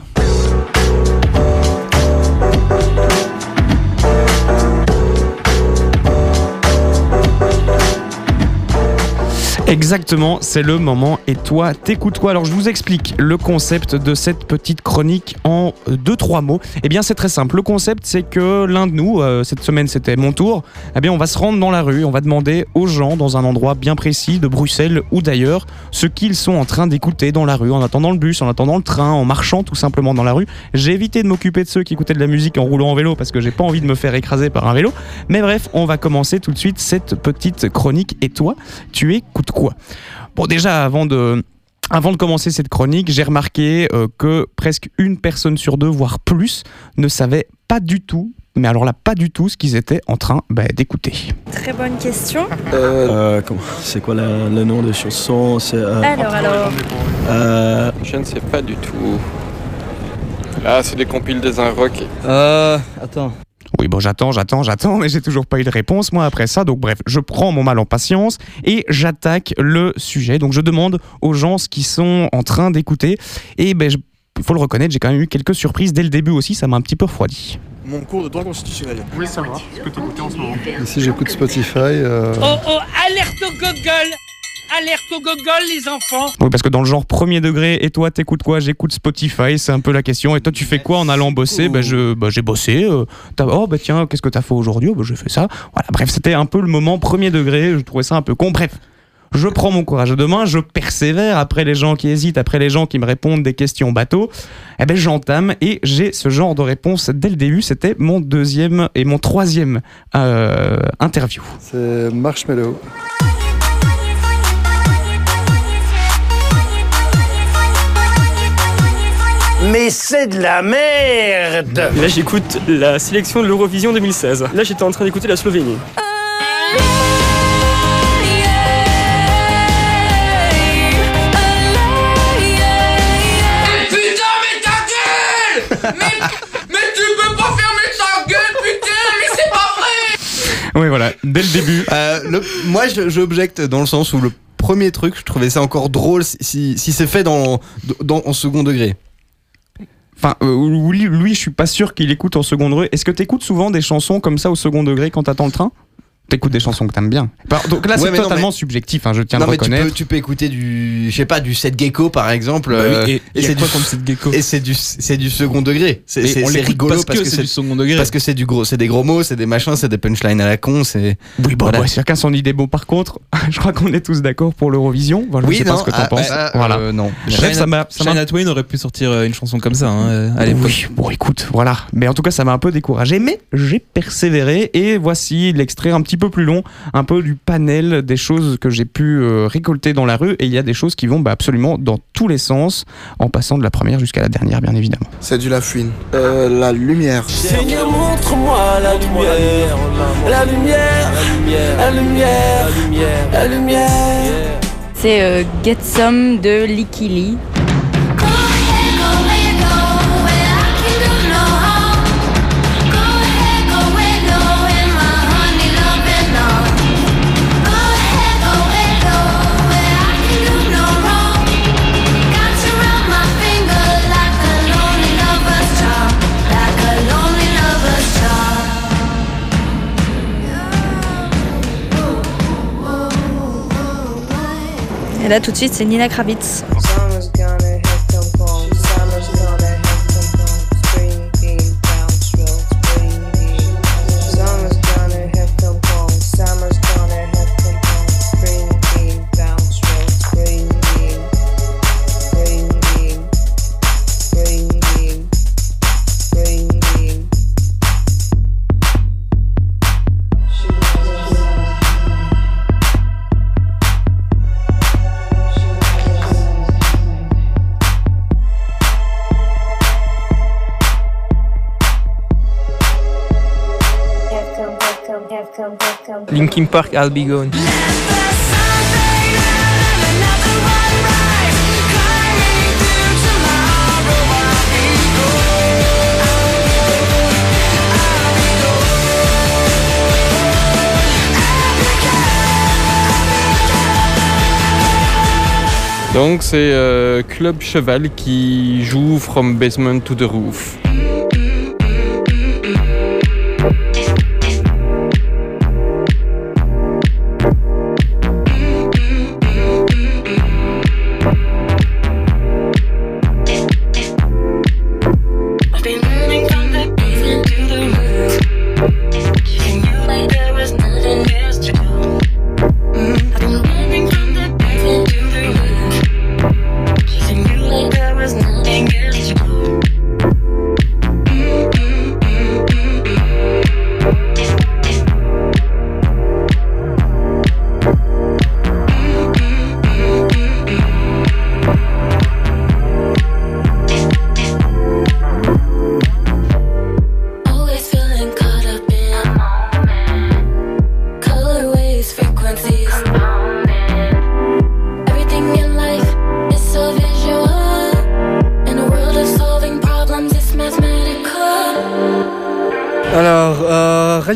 [SPEAKER 3] Exactement, c'est le moment. Et toi, t'écoutes quoi Alors, je vous explique le concept de cette petite chronique en deux, trois mots. Eh bien, c'est très simple. Le concept, c'est que l'un de nous, euh, cette semaine, c'était mon tour. Eh bien, on va se rendre dans la rue, on va demander aux gens dans un endroit bien précis de Bruxelles ou d'ailleurs ce qu'ils sont en train d'écouter dans la rue, en attendant le bus, en attendant le train, en marchant tout simplement dans la rue. J'ai évité de m'occuper de ceux qui écoutaient de la musique en roulant en vélo parce que j'ai pas envie de me faire écraser par un vélo. Mais bref, on va commencer tout de suite cette petite chronique. Et toi, tu écoutes quoi Bon, déjà, avant de. Avant de commencer cette chronique, j'ai remarqué euh, que presque une personne sur deux, voire plus, ne savait pas du tout, mais alors là, pas du tout, ce qu'ils étaient en train bah, d'écouter.
[SPEAKER 15] Très bonne question.
[SPEAKER 16] Euh, comment- c'est quoi la- le nom des chansons C'est, euh,
[SPEAKER 15] Alors, alors.
[SPEAKER 16] euh,
[SPEAKER 17] Je ne sais pas du tout. Là, c'est des compiles des un rock.
[SPEAKER 16] Euh, attends.
[SPEAKER 3] Oui, bon, j'attends, j'attends, j'attends, mais j'ai toujours pas eu de réponse, moi, après ça. Donc, bref, je prends mon mal en patience et j'attaque le sujet. Donc, je demande aux gens ce qu'ils sont en train d'écouter. Et ben, je- il faut le reconnaître, j'ai quand même eu quelques surprises dès le début aussi. Ça m'a un petit peu refroidi.
[SPEAKER 18] Mon cours de droit constitutionnel.
[SPEAKER 19] Oui, ça va. Ce que en ce moment.
[SPEAKER 18] Ici, j'écoute Spotify. euh,
[SPEAKER 14] Oh oh, alerte au Google Alerte au Google, les enfants
[SPEAKER 3] Oui, parce que dans le genre premier degré, et toi, t'écoutes quoi? J'écoute Spotify, c'est un peu la question. Et toi, tu fais quoi en allant bosser? Ben, je, ben, J'ai bossé. euh, t'as- oh, bah tiens, qu'est-ce que t'as fait aujourd'hui? Oh, ben, J'ai fait ça. Voilà, bref, c'était un peu le moment premier degré. Je trouvais ça un peu con. Bref. Je prends mon courage à deux mains, je persévère après les gens qui hésitent, après les gens qui me répondent des questions bateau. Eh ben j'entame et j'ai ce genre de réponse dès le début. C'était mon deuxième et mon troisième euh, interview.
[SPEAKER 18] C'est Marshmallow.
[SPEAKER 8] Mais c'est de la merde
[SPEAKER 19] Là, j'écoute la sélection de l'Eurovision 2016. Là, j'étais en train d'écouter la Slovénie.
[SPEAKER 14] Putain, mais ta gueule mais, mais tu peux pas fermer ta gueule, putain Mais c'est pas vrai
[SPEAKER 3] Oui, voilà, dès le début.
[SPEAKER 2] Euh, le- moi, je- j'objecte dans le sens où le premier truc, je trouvais ça encore drôle si c'est fait dans, dans, en second degré.
[SPEAKER 3] Enfin, euh, lui, je suis pas sûr qu'il écoute en second degré. Est-ce que t'écoutes souvent des chansons comme ça au second degré quand t'attends le train? T'écoutes des chansons que t'aimes bien. Donc là,
[SPEAKER 2] Ouais,
[SPEAKER 3] c'est
[SPEAKER 2] non,
[SPEAKER 3] totalement
[SPEAKER 2] mais-
[SPEAKER 3] subjectif, hein, je tiens
[SPEAKER 2] non,
[SPEAKER 3] à le
[SPEAKER 2] tu
[SPEAKER 3] reconnaître.
[SPEAKER 2] peux, tu peux écouter du, je sais pas, du Seth Gecko par exemple.
[SPEAKER 4] Bah oui,
[SPEAKER 2] euh,
[SPEAKER 4] et a
[SPEAKER 2] c'est
[SPEAKER 4] quoi
[SPEAKER 2] du,
[SPEAKER 4] comme Seth Gecko
[SPEAKER 2] Et c'est du, c'est du second degré. C'est rigolo
[SPEAKER 4] parce
[SPEAKER 2] parce,
[SPEAKER 4] que
[SPEAKER 2] que,
[SPEAKER 4] c'est du second degré.
[SPEAKER 2] Parce que c'est du gros, c'est des gros mots, c'est des machins, c'est des punchlines à la con, c'est.
[SPEAKER 3] Oui, bon,
[SPEAKER 2] Voilà.
[SPEAKER 3] bah, chacun son idée. Bon, par contre, je crois qu'on est tous d'accord pour l'Eurovision. Voilà,
[SPEAKER 2] Oui,
[SPEAKER 3] je sais pas
[SPEAKER 2] non,
[SPEAKER 3] ce que t'en
[SPEAKER 2] ah,
[SPEAKER 3] penses.
[SPEAKER 2] ça,
[SPEAKER 3] voilà.
[SPEAKER 2] euh, non.
[SPEAKER 3] Bref, ça m'a.
[SPEAKER 4] Twain aurait pu sortir euh, une chanson comme ça hein, euh, à.
[SPEAKER 3] Oui, bon, écoute, voilà. Mais en tout cas, ça m'a un peu découragé, mais j'ai persévéré et voici l'extrait un petit peu plus long, un peu du panel des choses que j'ai pu euh, récolter dans la rue. Et il y a des choses qui vont bah, absolument dans tous les sens, en passant de la première jusqu'à la dernière, bien évidemment.
[SPEAKER 18] C'est du La Fouine. Euh, la lumière.
[SPEAKER 8] Seigneur, montre-moi la lumière, la lumière, la lumière, la lumière.
[SPEAKER 15] C'est euh, Get Some de Licky Et là tout de suite c'est Nina Kravitz.
[SPEAKER 20] Come.
[SPEAKER 19] Linkin Park, I'll Be Gone.
[SPEAKER 17] Donc, c'est euh, Club Cheval qui joue From Basement to the Roof.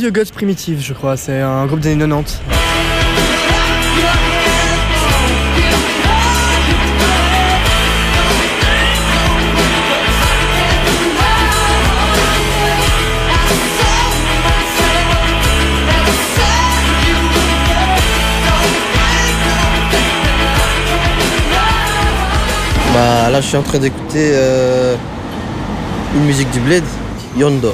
[SPEAKER 19] Radio Gods Primitive, je crois, c'est un groupe des années 90.
[SPEAKER 21] Bah là je suis en train d'écouter euh, une musique du Bled, Yondo.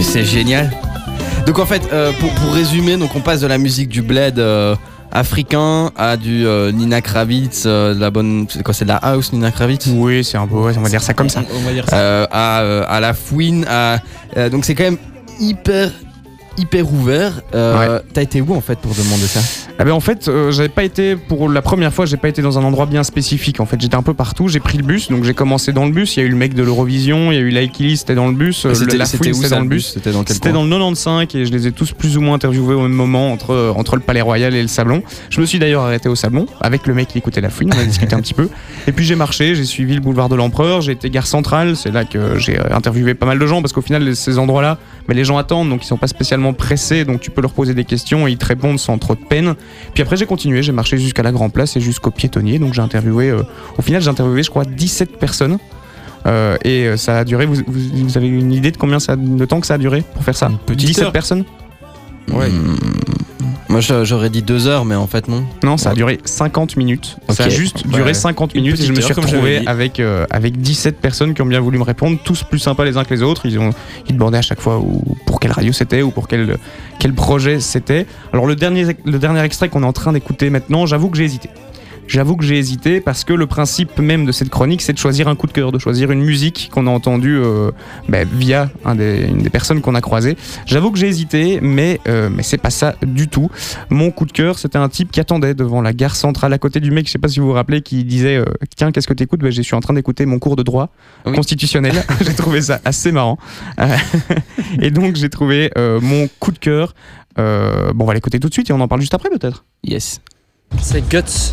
[SPEAKER 2] Mais c'est génial. Donc en fait, euh, pour, pour résumer, donc on passe de la musique du bled euh, africain à du euh, Nina Kravitz, euh, de la bonne, c'est quoi, c'est de la house Nina Kravitz?
[SPEAKER 3] Oui, c'est un peu, ouais, on va dire ça comme ça.
[SPEAKER 2] On va dire ça. à, euh, à la fouine, à, euh, donc c'est quand même hyper hyper ouvert. Euh, T'as été où en fait pour demander ça?
[SPEAKER 3] Ah ben en fait, euh, j'avais pas été pour la première fois, j'ai pas été dans un endroit bien spécifique. En fait, j'étais un peu partout. J'ai pris le bus, donc j'ai commencé dans le bus. Il y a eu le mec de l'Eurovision, il y a eu Laikili, c'était dans le bus. euh,
[SPEAKER 2] C'était-
[SPEAKER 3] la dans
[SPEAKER 2] le bus. C'était dans quel
[SPEAKER 3] C'était
[SPEAKER 2] coin
[SPEAKER 3] dans le 95 et je les ai tous plus ou moins interviewés au même moment entre entre le Palais Royal et le Sablon. Je me suis d'ailleurs arrêté au Sablon avec le mec qui écoutait la Fouine. On a discuté un petit peu. Et puis j'ai marché, j'ai suivi le boulevard de l'Empereur. J'ai été gare centrale. C'est là que j'ai interviewé pas mal de gens parce qu'au final ces endroits-là, mais les gens attendent donc ils sont pas spécialement pressés. Donc tu peux leur poser des questions et ils te répondent sans trop de peine. Puis après, j'ai continué, j'ai marché jusqu'à la Grand Place et jusqu'au piétonnier. Donc j'ai interviewé, euh, au final, j'ai interviewé, je crois, 17 personnes. Euh, et euh, ça a duré, vous, vous- vous avez une idée de combien ça, de temps que ça a duré pour faire ça?
[SPEAKER 2] Petite
[SPEAKER 3] 17
[SPEAKER 2] heure.
[SPEAKER 3] personnes?
[SPEAKER 2] Ouais. Moi j'a- j'aurais dit deux heures, mais en fait non.
[SPEAKER 3] Non, ça a duré 50 minutes. Ça a juste
[SPEAKER 2] Ouais.
[SPEAKER 3] duré 50
[SPEAKER 2] Une
[SPEAKER 3] minutes et je me suis retrouvé avec, euh, avec 17 personnes qui ont bien voulu me répondre, tous plus sympas les uns que les autres. Ils, ont, ils demandaient à chaque fois où- pour quelle radio c'était ou pour quel, quel projet c'était. Alors le dernier, le dernier extrait qu'on est en train d'écouter maintenant, j'avoue que j'ai hésité. J'avoue que j'ai hésité parce que le principe même de cette chronique, c'est de choisir un coup de cœur, de choisir une musique qu'on a entendue euh, bah, via un des, une des personnes qu'on a croisées. J'avoue que j'ai hésité, mais, euh, mais c'est pas ça du tout. Mon coup de cœur, c'était un type qui attendait devant la gare centrale à côté du mec, je sais pas si vous vous rappelez, qui disait euh, Tiens, qu'est-ce que t'écoutes? Ben, Je suis en train d'écouter mon cours de droit constitutionnel. j'ai trouvé ça assez marrant. Euh, et donc, j'ai trouvé euh, mon coup de cœur. Euh, bon, on va l'écouter tout de suite et on en parle juste après, peut-être.
[SPEAKER 2] Yes.
[SPEAKER 19] C'est Guts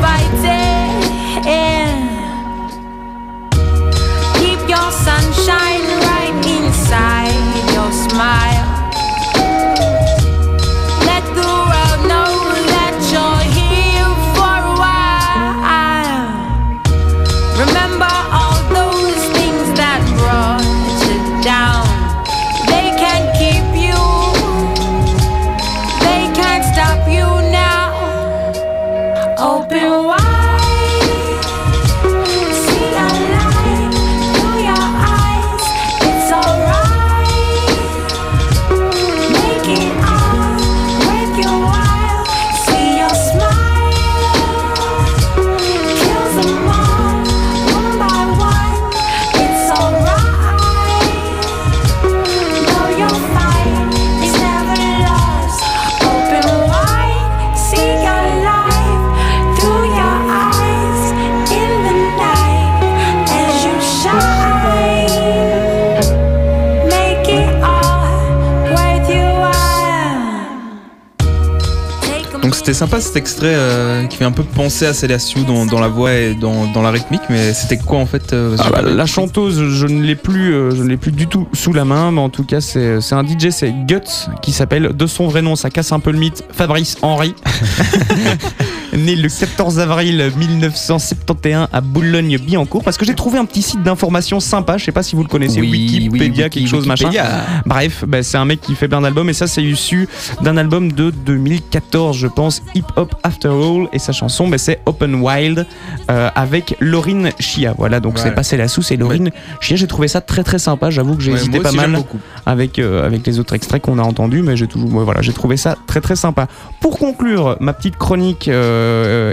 [SPEAKER 4] sympa cet extrait euh, qui fait un peu penser à Célaciou dans, dans la voix et dans, dans la rythmique, mais c'était quoi en fait euh,
[SPEAKER 3] Ah bah, la chanteuse, je ne l'ai plus, euh, je ne l'ai plus du tout sous la main, mais en tout cas, c'est c'est un DJ, c'est Guts, qui s'appelle de son vrai nom, ça casse un peu le mythe, Fabrice Henry. né le 14 avril 1971 à Boulogne-Billancourt, parce que j'ai trouvé un petit site d'information sympa, je sais pas si vous le connaissez,
[SPEAKER 2] Oui,
[SPEAKER 3] Wikipédia,
[SPEAKER 2] oui,
[SPEAKER 3] quelque chose
[SPEAKER 2] Wikipédia.
[SPEAKER 3] machin. Bref, bah, c'est un mec qui fait plein d'albums, et ça c'est issu d'un album de 2014, je pense, Hip Hop After All, et sa chanson, bah, c'est Open Wild, euh, avec Laurine Chia. Voilà, donc
[SPEAKER 4] Ouais.
[SPEAKER 3] c'est passé la sous, c'est Laurine Chia. J'ai trouvé ça très très sympa, j'avoue que j'ai
[SPEAKER 4] Ouais,
[SPEAKER 3] hésité pas mal avec, euh, avec les autres extraits qu'on a entendus, mais j'ai toujours, ouais, voilà, j'ai trouvé ça très très sympa. Pour conclure ma petite chronique, euh,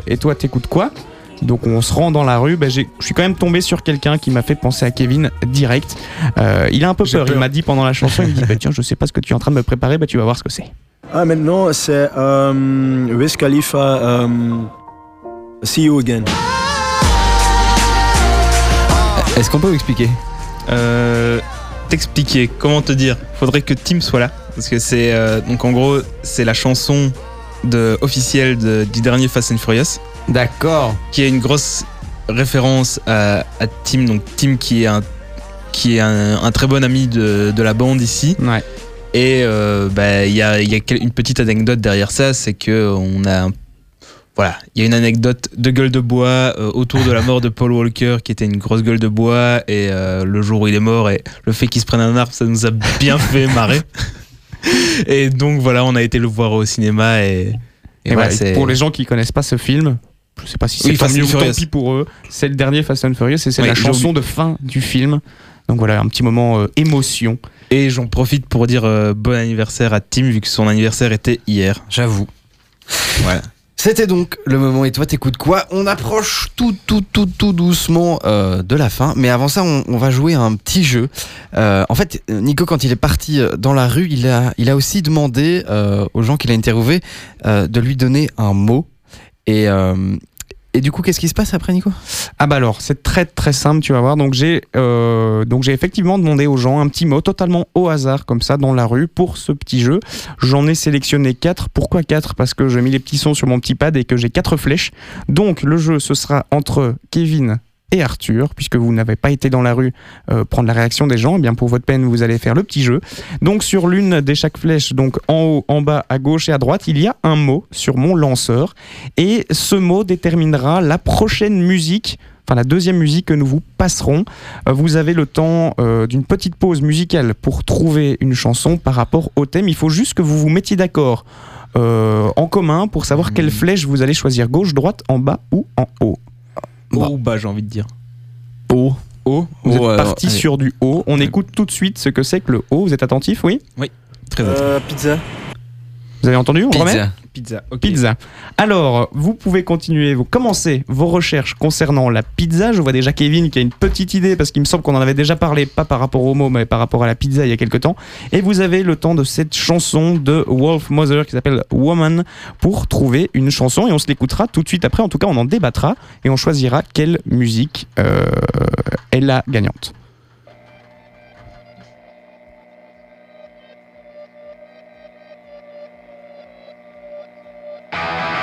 [SPEAKER 3] et toi t'écoutes quoi donc on se rend dans la rue, ben, je suis quand même tombé sur quelqu'un qui m'a fait penser à Kevin direct. Euh, il a un peu peur, il m'a dit pendant la chanson, il me dit bah, tiens je sais pas ce que tu es en train de me préparer, bah, tu vas voir ce que c'est.
[SPEAKER 16] Ah, maintenant, c'est euh, Wiz Khalifa, euh, See You Again.
[SPEAKER 2] Est-ce qu'on peut vous expliquer?
[SPEAKER 4] Euh, T'expliquer, comment te dire? Faudrait que Tim soit là. Parce que c'est. euh, donc en gros, c'est la chanson de, officielle de- du dernier Fast and Furious.
[SPEAKER 2] D'accord.
[SPEAKER 4] Qui est une grosse référence à, à Tim. Donc Tim qui est un, qui est un, un très bon ami de, de la bande ici.
[SPEAKER 3] Ouais.
[SPEAKER 4] Et euh, bah, il y, a, y a une petite anecdote derrière ça, c'est que on a un- voilà, il y a une anecdote de gueule de bois euh, autour de la mort de Paul Walker, qui était une grosse gueule de bois, et euh, le jour où il est mort, et le fait qu'il se prenne un arbre, ça nous a bien fait marrer. Et donc voilà, on a été le voir au cinéma, et, et
[SPEAKER 3] Et
[SPEAKER 4] voilà,
[SPEAKER 3] voilà,
[SPEAKER 4] c'est-
[SPEAKER 3] pour les gens qui connaissent pas ce film, je sais pas si c'est
[SPEAKER 4] Oui,
[SPEAKER 3] tant
[SPEAKER 4] Fast
[SPEAKER 3] mieux
[SPEAKER 4] and
[SPEAKER 3] ou tant
[SPEAKER 4] Furious.
[SPEAKER 3] pis pour eux, c'est le dernier Fast and Furious et c'est
[SPEAKER 4] Oui,
[SPEAKER 3] la chanson de fin du film. Donc voilà, un petit moment euh, émotion.
[SPEAKER 4] Et j'en profite pour dire euh, bon anniversaire à Tim, vu que son anniversaire était hier.
[SPEAKER 2] J'avoue.
[SPEAKER 4] Voilà.
[SPEAKER 2] C'était donc le moment et toi t'écoutes quoi On approche tout tout tout tout doucement euh, de la fin, mais avant ça on, va jouer un petit jeu. Euh, en fait, Nico quand il est parti euh, dans la rue, il a aussi demandé aux gens qu'il a interviewés de lui donner un mot. Et et du coup qu'est-ce qui se passe après Nico?
[SPEAKER 3] Ah bah alors, c'est très très simple, tu vas voir. Donc j'ai euh, donc j'ai effectivement demandé aux gens un petit mot totalement au hasard comme ça dans la rue pour ce petit jeu. J'en ai sélectionné quatre. Pourquoi quatre? Parce que j'ai mis les petits sons sur mon petit pad et que j'ai quatre flèches. Donc le jeu ce sera entre Kevin et Arthur, puisque vous n'avez pas été dans la rue euh, prendre la réaction des gens, eh bien pour votre peine vous allez faire le petit jeu. Donc sur l'une des chaque flèche, donc en haut, en bas, à gauche et à droite, il y a un mot sur mon lanceur, et ce mot déterminera la prochaine musique. Enfin, la deuxième musique que nous vous passerons. Euh, Vous avez le temps euh, d'une petite pause musicale pour trouver une chanson par rapport au thème. Il faut juste que vous vous mettiez d'accord euh, en commun pour savoir quelle flèche vous allez choisir, gauche, droite, en bas ou en haut.
[SPEAKER 4] Haut ou bas, j'ai envie de dire.
[SPEAKER 3] Haut. Haut. Vous êtes parti sur du haut. On écoute tout de suite ce que c'est que le haut. Vous êtes attentif, oui
[SPEAKER 4] Oui, très
[SPEAKER 16] Euh, pizza.
[SPEAKER 3] Vous avez entendu On
[SPEAKER 2] Pizza.
[SPEAKER 3] remet
[SPEAKER 4] Pizza.
[SPEAKER 3] Pizza. Alors, vous pouvez continuer, vous commencez vos recherches concernant la pizza. Je vois déjà Kevin qui a une petite idée parce qu'il me semble qu'on en avait déjà parlé, pas par rapport au mot, mais par rapport à la pizza il y a quelques temps. Et vous avez le temps de cette chanson de Wolf Mother qui s'appelle Woman pour trouver une chanson et on se l'écoutera tout de suite après. En tout cas, on en débattra et on choisira quelle musique euh, est la gagnante. Bye.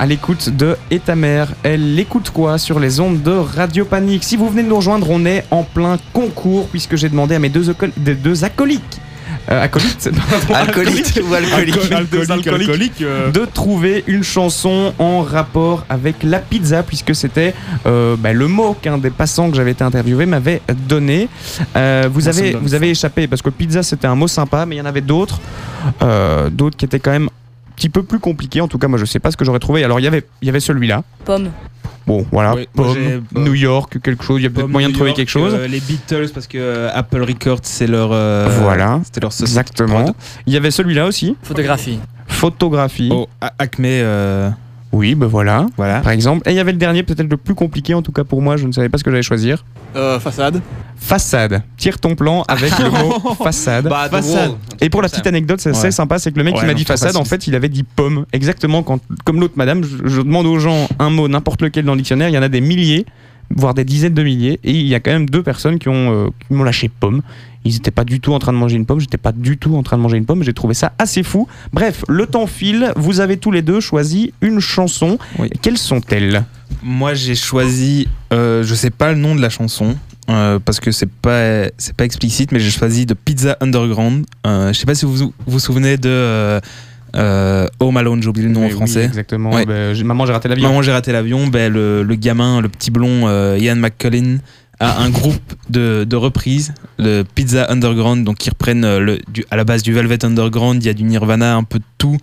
[SPEAKER 3] À l'écoute de Et ta mère, elle écoute quoi sur les ondes de Radio Panique? Si vous venez de nous rejoindre, on est en plein concours puisque j'ai demandé à mes deux, acolytes. euh, pardon,
[SPEAKER 2] Alcoolique ou alcoolique
[SPEAKER 4] euh.
[SPEAKER 3] de trouver une chanson en rapport avec la pizza puisque c'était euh, bah, le mot qu'un des passants que j'avais été interviewé m'avait donné. Euh, vous, avez, vous avez échappé parce que pizza c'était un mot sympa mais il y en avait d'autres, euh, d'autres qui étaient quand même petit peu plus compliqués. En tout cas moi je sais pas ce que j'aurais trouvé. Alors il y avait, il y avait celui-là.
[SPEAKER 15] Pomme.
[SPEAKER 3] Bon voilà, Pomme,
[SPEAKER 4] j'ai-
[SPEAKER 3] New York, quelque chose, il y a peut-être moyen de trouver
[SPEAKER 4] York,
[SPEAKER 3] quelque chose.
[SPEAKER 4] euh, les Beatles, parce que euh, Apple Records, c'est leur. euh,
[SPEAKER 3] voilà,
[SPEAKER 4] C'était leur société.
[SPEAKER 3] exactement. Il y avait celui-là aussi.
[SPEAKER 22] Photographie.
[SPEAKER 3] Photographie.
[SPEAKER 4] Oh, Acme.
[SPEAKER 3] Oui, ben voilà,
[SPEAKER 4] Voilà.
[SPEAKER 3] par exemple. Et il y avait le dernier, peut-être le plus compliqué, en tout cas pour moi, je ne savais pas ce que j'allais choisir.
[SPEAKER 18] Euh, façade.
[SPEAKER 3] Façade. Tire ton plan avec le mot façade.
[SPEAKER 2] Bah,
[SPEAKER 3] façade. Et pour la petite anecdote, c'est
[SPEAKER 4] Ouais.
[SPEAKER 3] assez sympa, c'est que le mec
[SPEAKER 4] Ouais,
[SPEAKER 3] qui m'a dit façade, en fait, il avait dit pomme. Exactement, quand, comme l'autre madame, je, je demande aux gens un mot, n'importe lequel dans le dictionnaire, il y en a des milliers, voire des dizaines de milliers, et il y a quand même deux personnes qui ont euh, qui m'ont lâché pomme. Ils n'étaient pas du tout en train de manger une pomme, j'étais pas du tout en train de manger une pomme, j'ai trouvé ça assez fou. Bref, le temps file, vous avez tous les deux choisi une chanson.
[SPEAKER 4] Oui.
[SPEAKER 3] Quelles sont-elles?
[SPEAKER 4] Moi, j'ai choisi. euh, je sais pas le nom de la chanson. euh, parce que c'est pas c'est pas explicite mais j'ai choisi de Pizza Underground euh, je sais pas si vous vous vous souvenez de euh, euh, Home Alone j'ai oublié le nom en
[SPEAKER 3] Oui,
[SPEAKER 4] français
[SPEAKER 3] exactement.
[SPEAKER 4] Ouais.
[SPEAKER 3] Ben, maman, j'ai raté l'avion.
[SPEAKER 4] Maman j'ai raté l'avion ben, le, le gamin le petit blond euh, Ian McCullin a un groupe de, de reprises le Pizza Underground donc qui reprennent euh, le, du, à la base du Velvet Underground il y a du Nirvana un peu de tout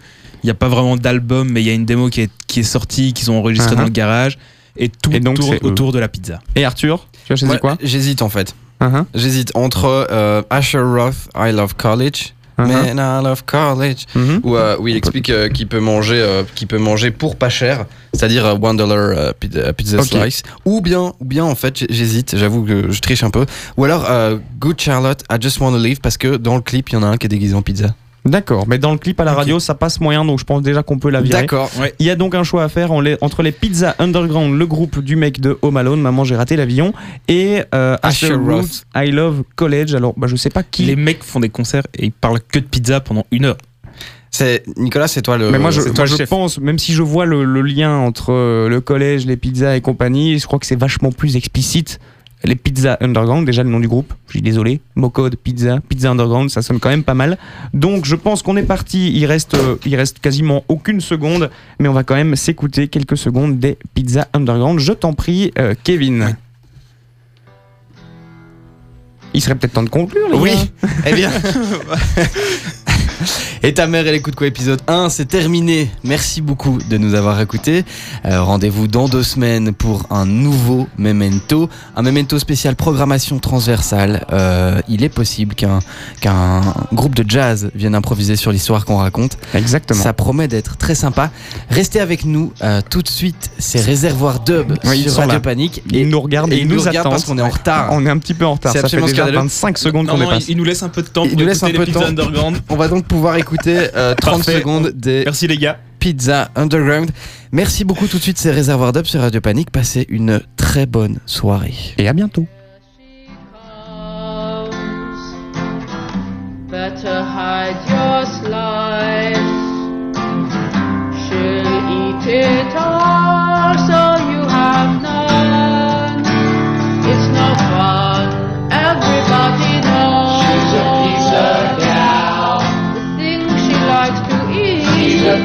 [SPEAKER 4] il n'y a pas vraiment d'album mais il y a une démo qui est, qui est sortie qu'ils ont enregistrée
[SPEAKER 3] Uh-huh.
[SPEAKER 4] dans le garage et tout
[SPEAKER 3] Et donc,
[SPEAKER 4] tourne
[SPEAKER 3] eux.
[SPEAKER 4] autour de la pizza
[SPEAKER 3] Et Arthur, tu as choisi quoi?
[SPEAKER 2] J'hésite en fait.
[SPEAKER 3] Uh-huh.
[SPEAKER 2] J'hésite entre euh, Asher Roth, I Love College.
[SPEAKER 3] Uh-huh.
[SPEAKER 2] Man, I love college.
[SPEAKER 3] Mhm.
[SPEAKER 2] Où, euh, où il explique euh, qu'il peut manger, euh, qu'il peut manger pour pas cher, c'est-à-dire euh, one dollar euh, pizza, slice. Ou bien, ou bien en fait, j'hésite. J'avoue que je triche un peu. Ou alors euh, Good Charlotte, I just wanna leave parce que dans le clip, il y en a un qui est déguisé en pizza.
[SPEAKER 3] D'accord, mais dans le clip à la radio, ça passe moyen, donc je pense déjà qu'on peut la virer.
[SPEAKER 2] D'accord.
[SPEAKER 3] Il y a donc un choix à faire entre les Pizza Underground, le groupe du mec de Home Alone, Maman j'ai raté l'avion, et euh, Asher
[SPEAKER 2] Roth.
[SPEAKER 3] I Love College. Alors, bah, je sais pas qui.
[SPEAKER 4] les mecs font des concerts et ils parlent que de pizza pendant une heure
[SPEAKER 2] C'est Nicolas, c'est toi le.
[SPEAKER 3] mais moi, je,
[SPEAKER 2] c'est
[SPEAKER 3] moi,
[SPEAKER 2] toi le
[SPEAKER 3] je
[SPEAKER 2] chef.
[SPEAKER 3] pense, même si je vois le, le lien entre euh, le collège, les pizzas et compagnie, je crois que c'est vachement plus explicite. Les Pizza Underground, déjà le nom du groupe, je suis désolé, Mocode Pizza, Pizza Underground, ça sonne quand même pas mal. Donc je pense qu'on est parti, il reste, euh, il reste quasiment aucune seconde, mais on va quand même s'écouter quelques secondes des Pizza Underground. Je t'en prie, euh, Kevin. Il serait peut-être temps de conclure, les
[SPEAKER 2] Oui,
[SPEAKER 3] gars.
[SPEAKER 2] eh bien. Et ta mère, elle écoute quoi épisode 1 C'est terminé. Merci beaucoup de nous avoir écoutés. Euh, Rendez-vous dans deux semaines pour un nouveau Memento. Un Memento spécial programmation transversale. Euh, il est possible qu'un qu'un groupe de jazz vienne improviser sur l'histoire qu'on raconte.
[SPEAKER 3] Exactement.
[SPEAKER 2] Ça promet d'être très sympa. Restez avec nous. Euh, tout de suite, c'est Réservoir Dub
[SPEAKER 3] Oui, ils
[SPEAKER 2] sur
[SPEAKER 3] sont
[SPEAKER 2] Radio
[SPEAKER 3] là.
[SPEAKER 2] Panique.
[SPEAKER 3] Ils nous regardent et
[SPEAKER 2] et
[SPEAKER 3] ils
[SPEAKER 2] ils nous
[SPEAKER 3] nous
[SPEAKER 2] regardent
[SPEAKER 3] attendent.
[SPEAKER 2] parce qu'on est en retard.
[SPEAKER 3] On est un petit peu en retard.
[SPEAKER 2] C'est
[SPEAKER 3] Ça fait
[SPEAKER 2] absolument
[SPEAKER 3] déjà
[SPEAKER 2] scandaleux.
[SPEAKER 3] 25 secondes
[SPEAKER 4] non,
[SPEAKER 3] qu'on
[SPEAKER 4] non,
[SPEAKER 3] dépasse.
[SPEAKER 4] il, il nous laisse un peu de temps pour
[SPEAKER 2] nous
[SPEAKER 4] écouter
[SPEAKER 2] un peu
[SPEAKER 4] les
[SPEAKER 2] de temps.
[SPEAKER 4] Underground
[SPEAKER 2] On va donc pouvoir écouter euh, 30
[SPEAKER 4] Parfait.
[SPEAKER 2] secondes des
[SPEAKER 4] merci les gars
[SPEAKER 2] Pizza Underground. Merci beaucoup tout de suite, c'est Réservoir Dub sur Radio Panique. Passez une très bonne soirée.
[SPEAKER 3] Et à bientôt.
[SPEAKER 11] Better hide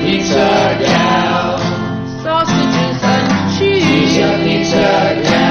[SPEAKER 11] pizza gal. Sausages and cheese. She's a pizza gal.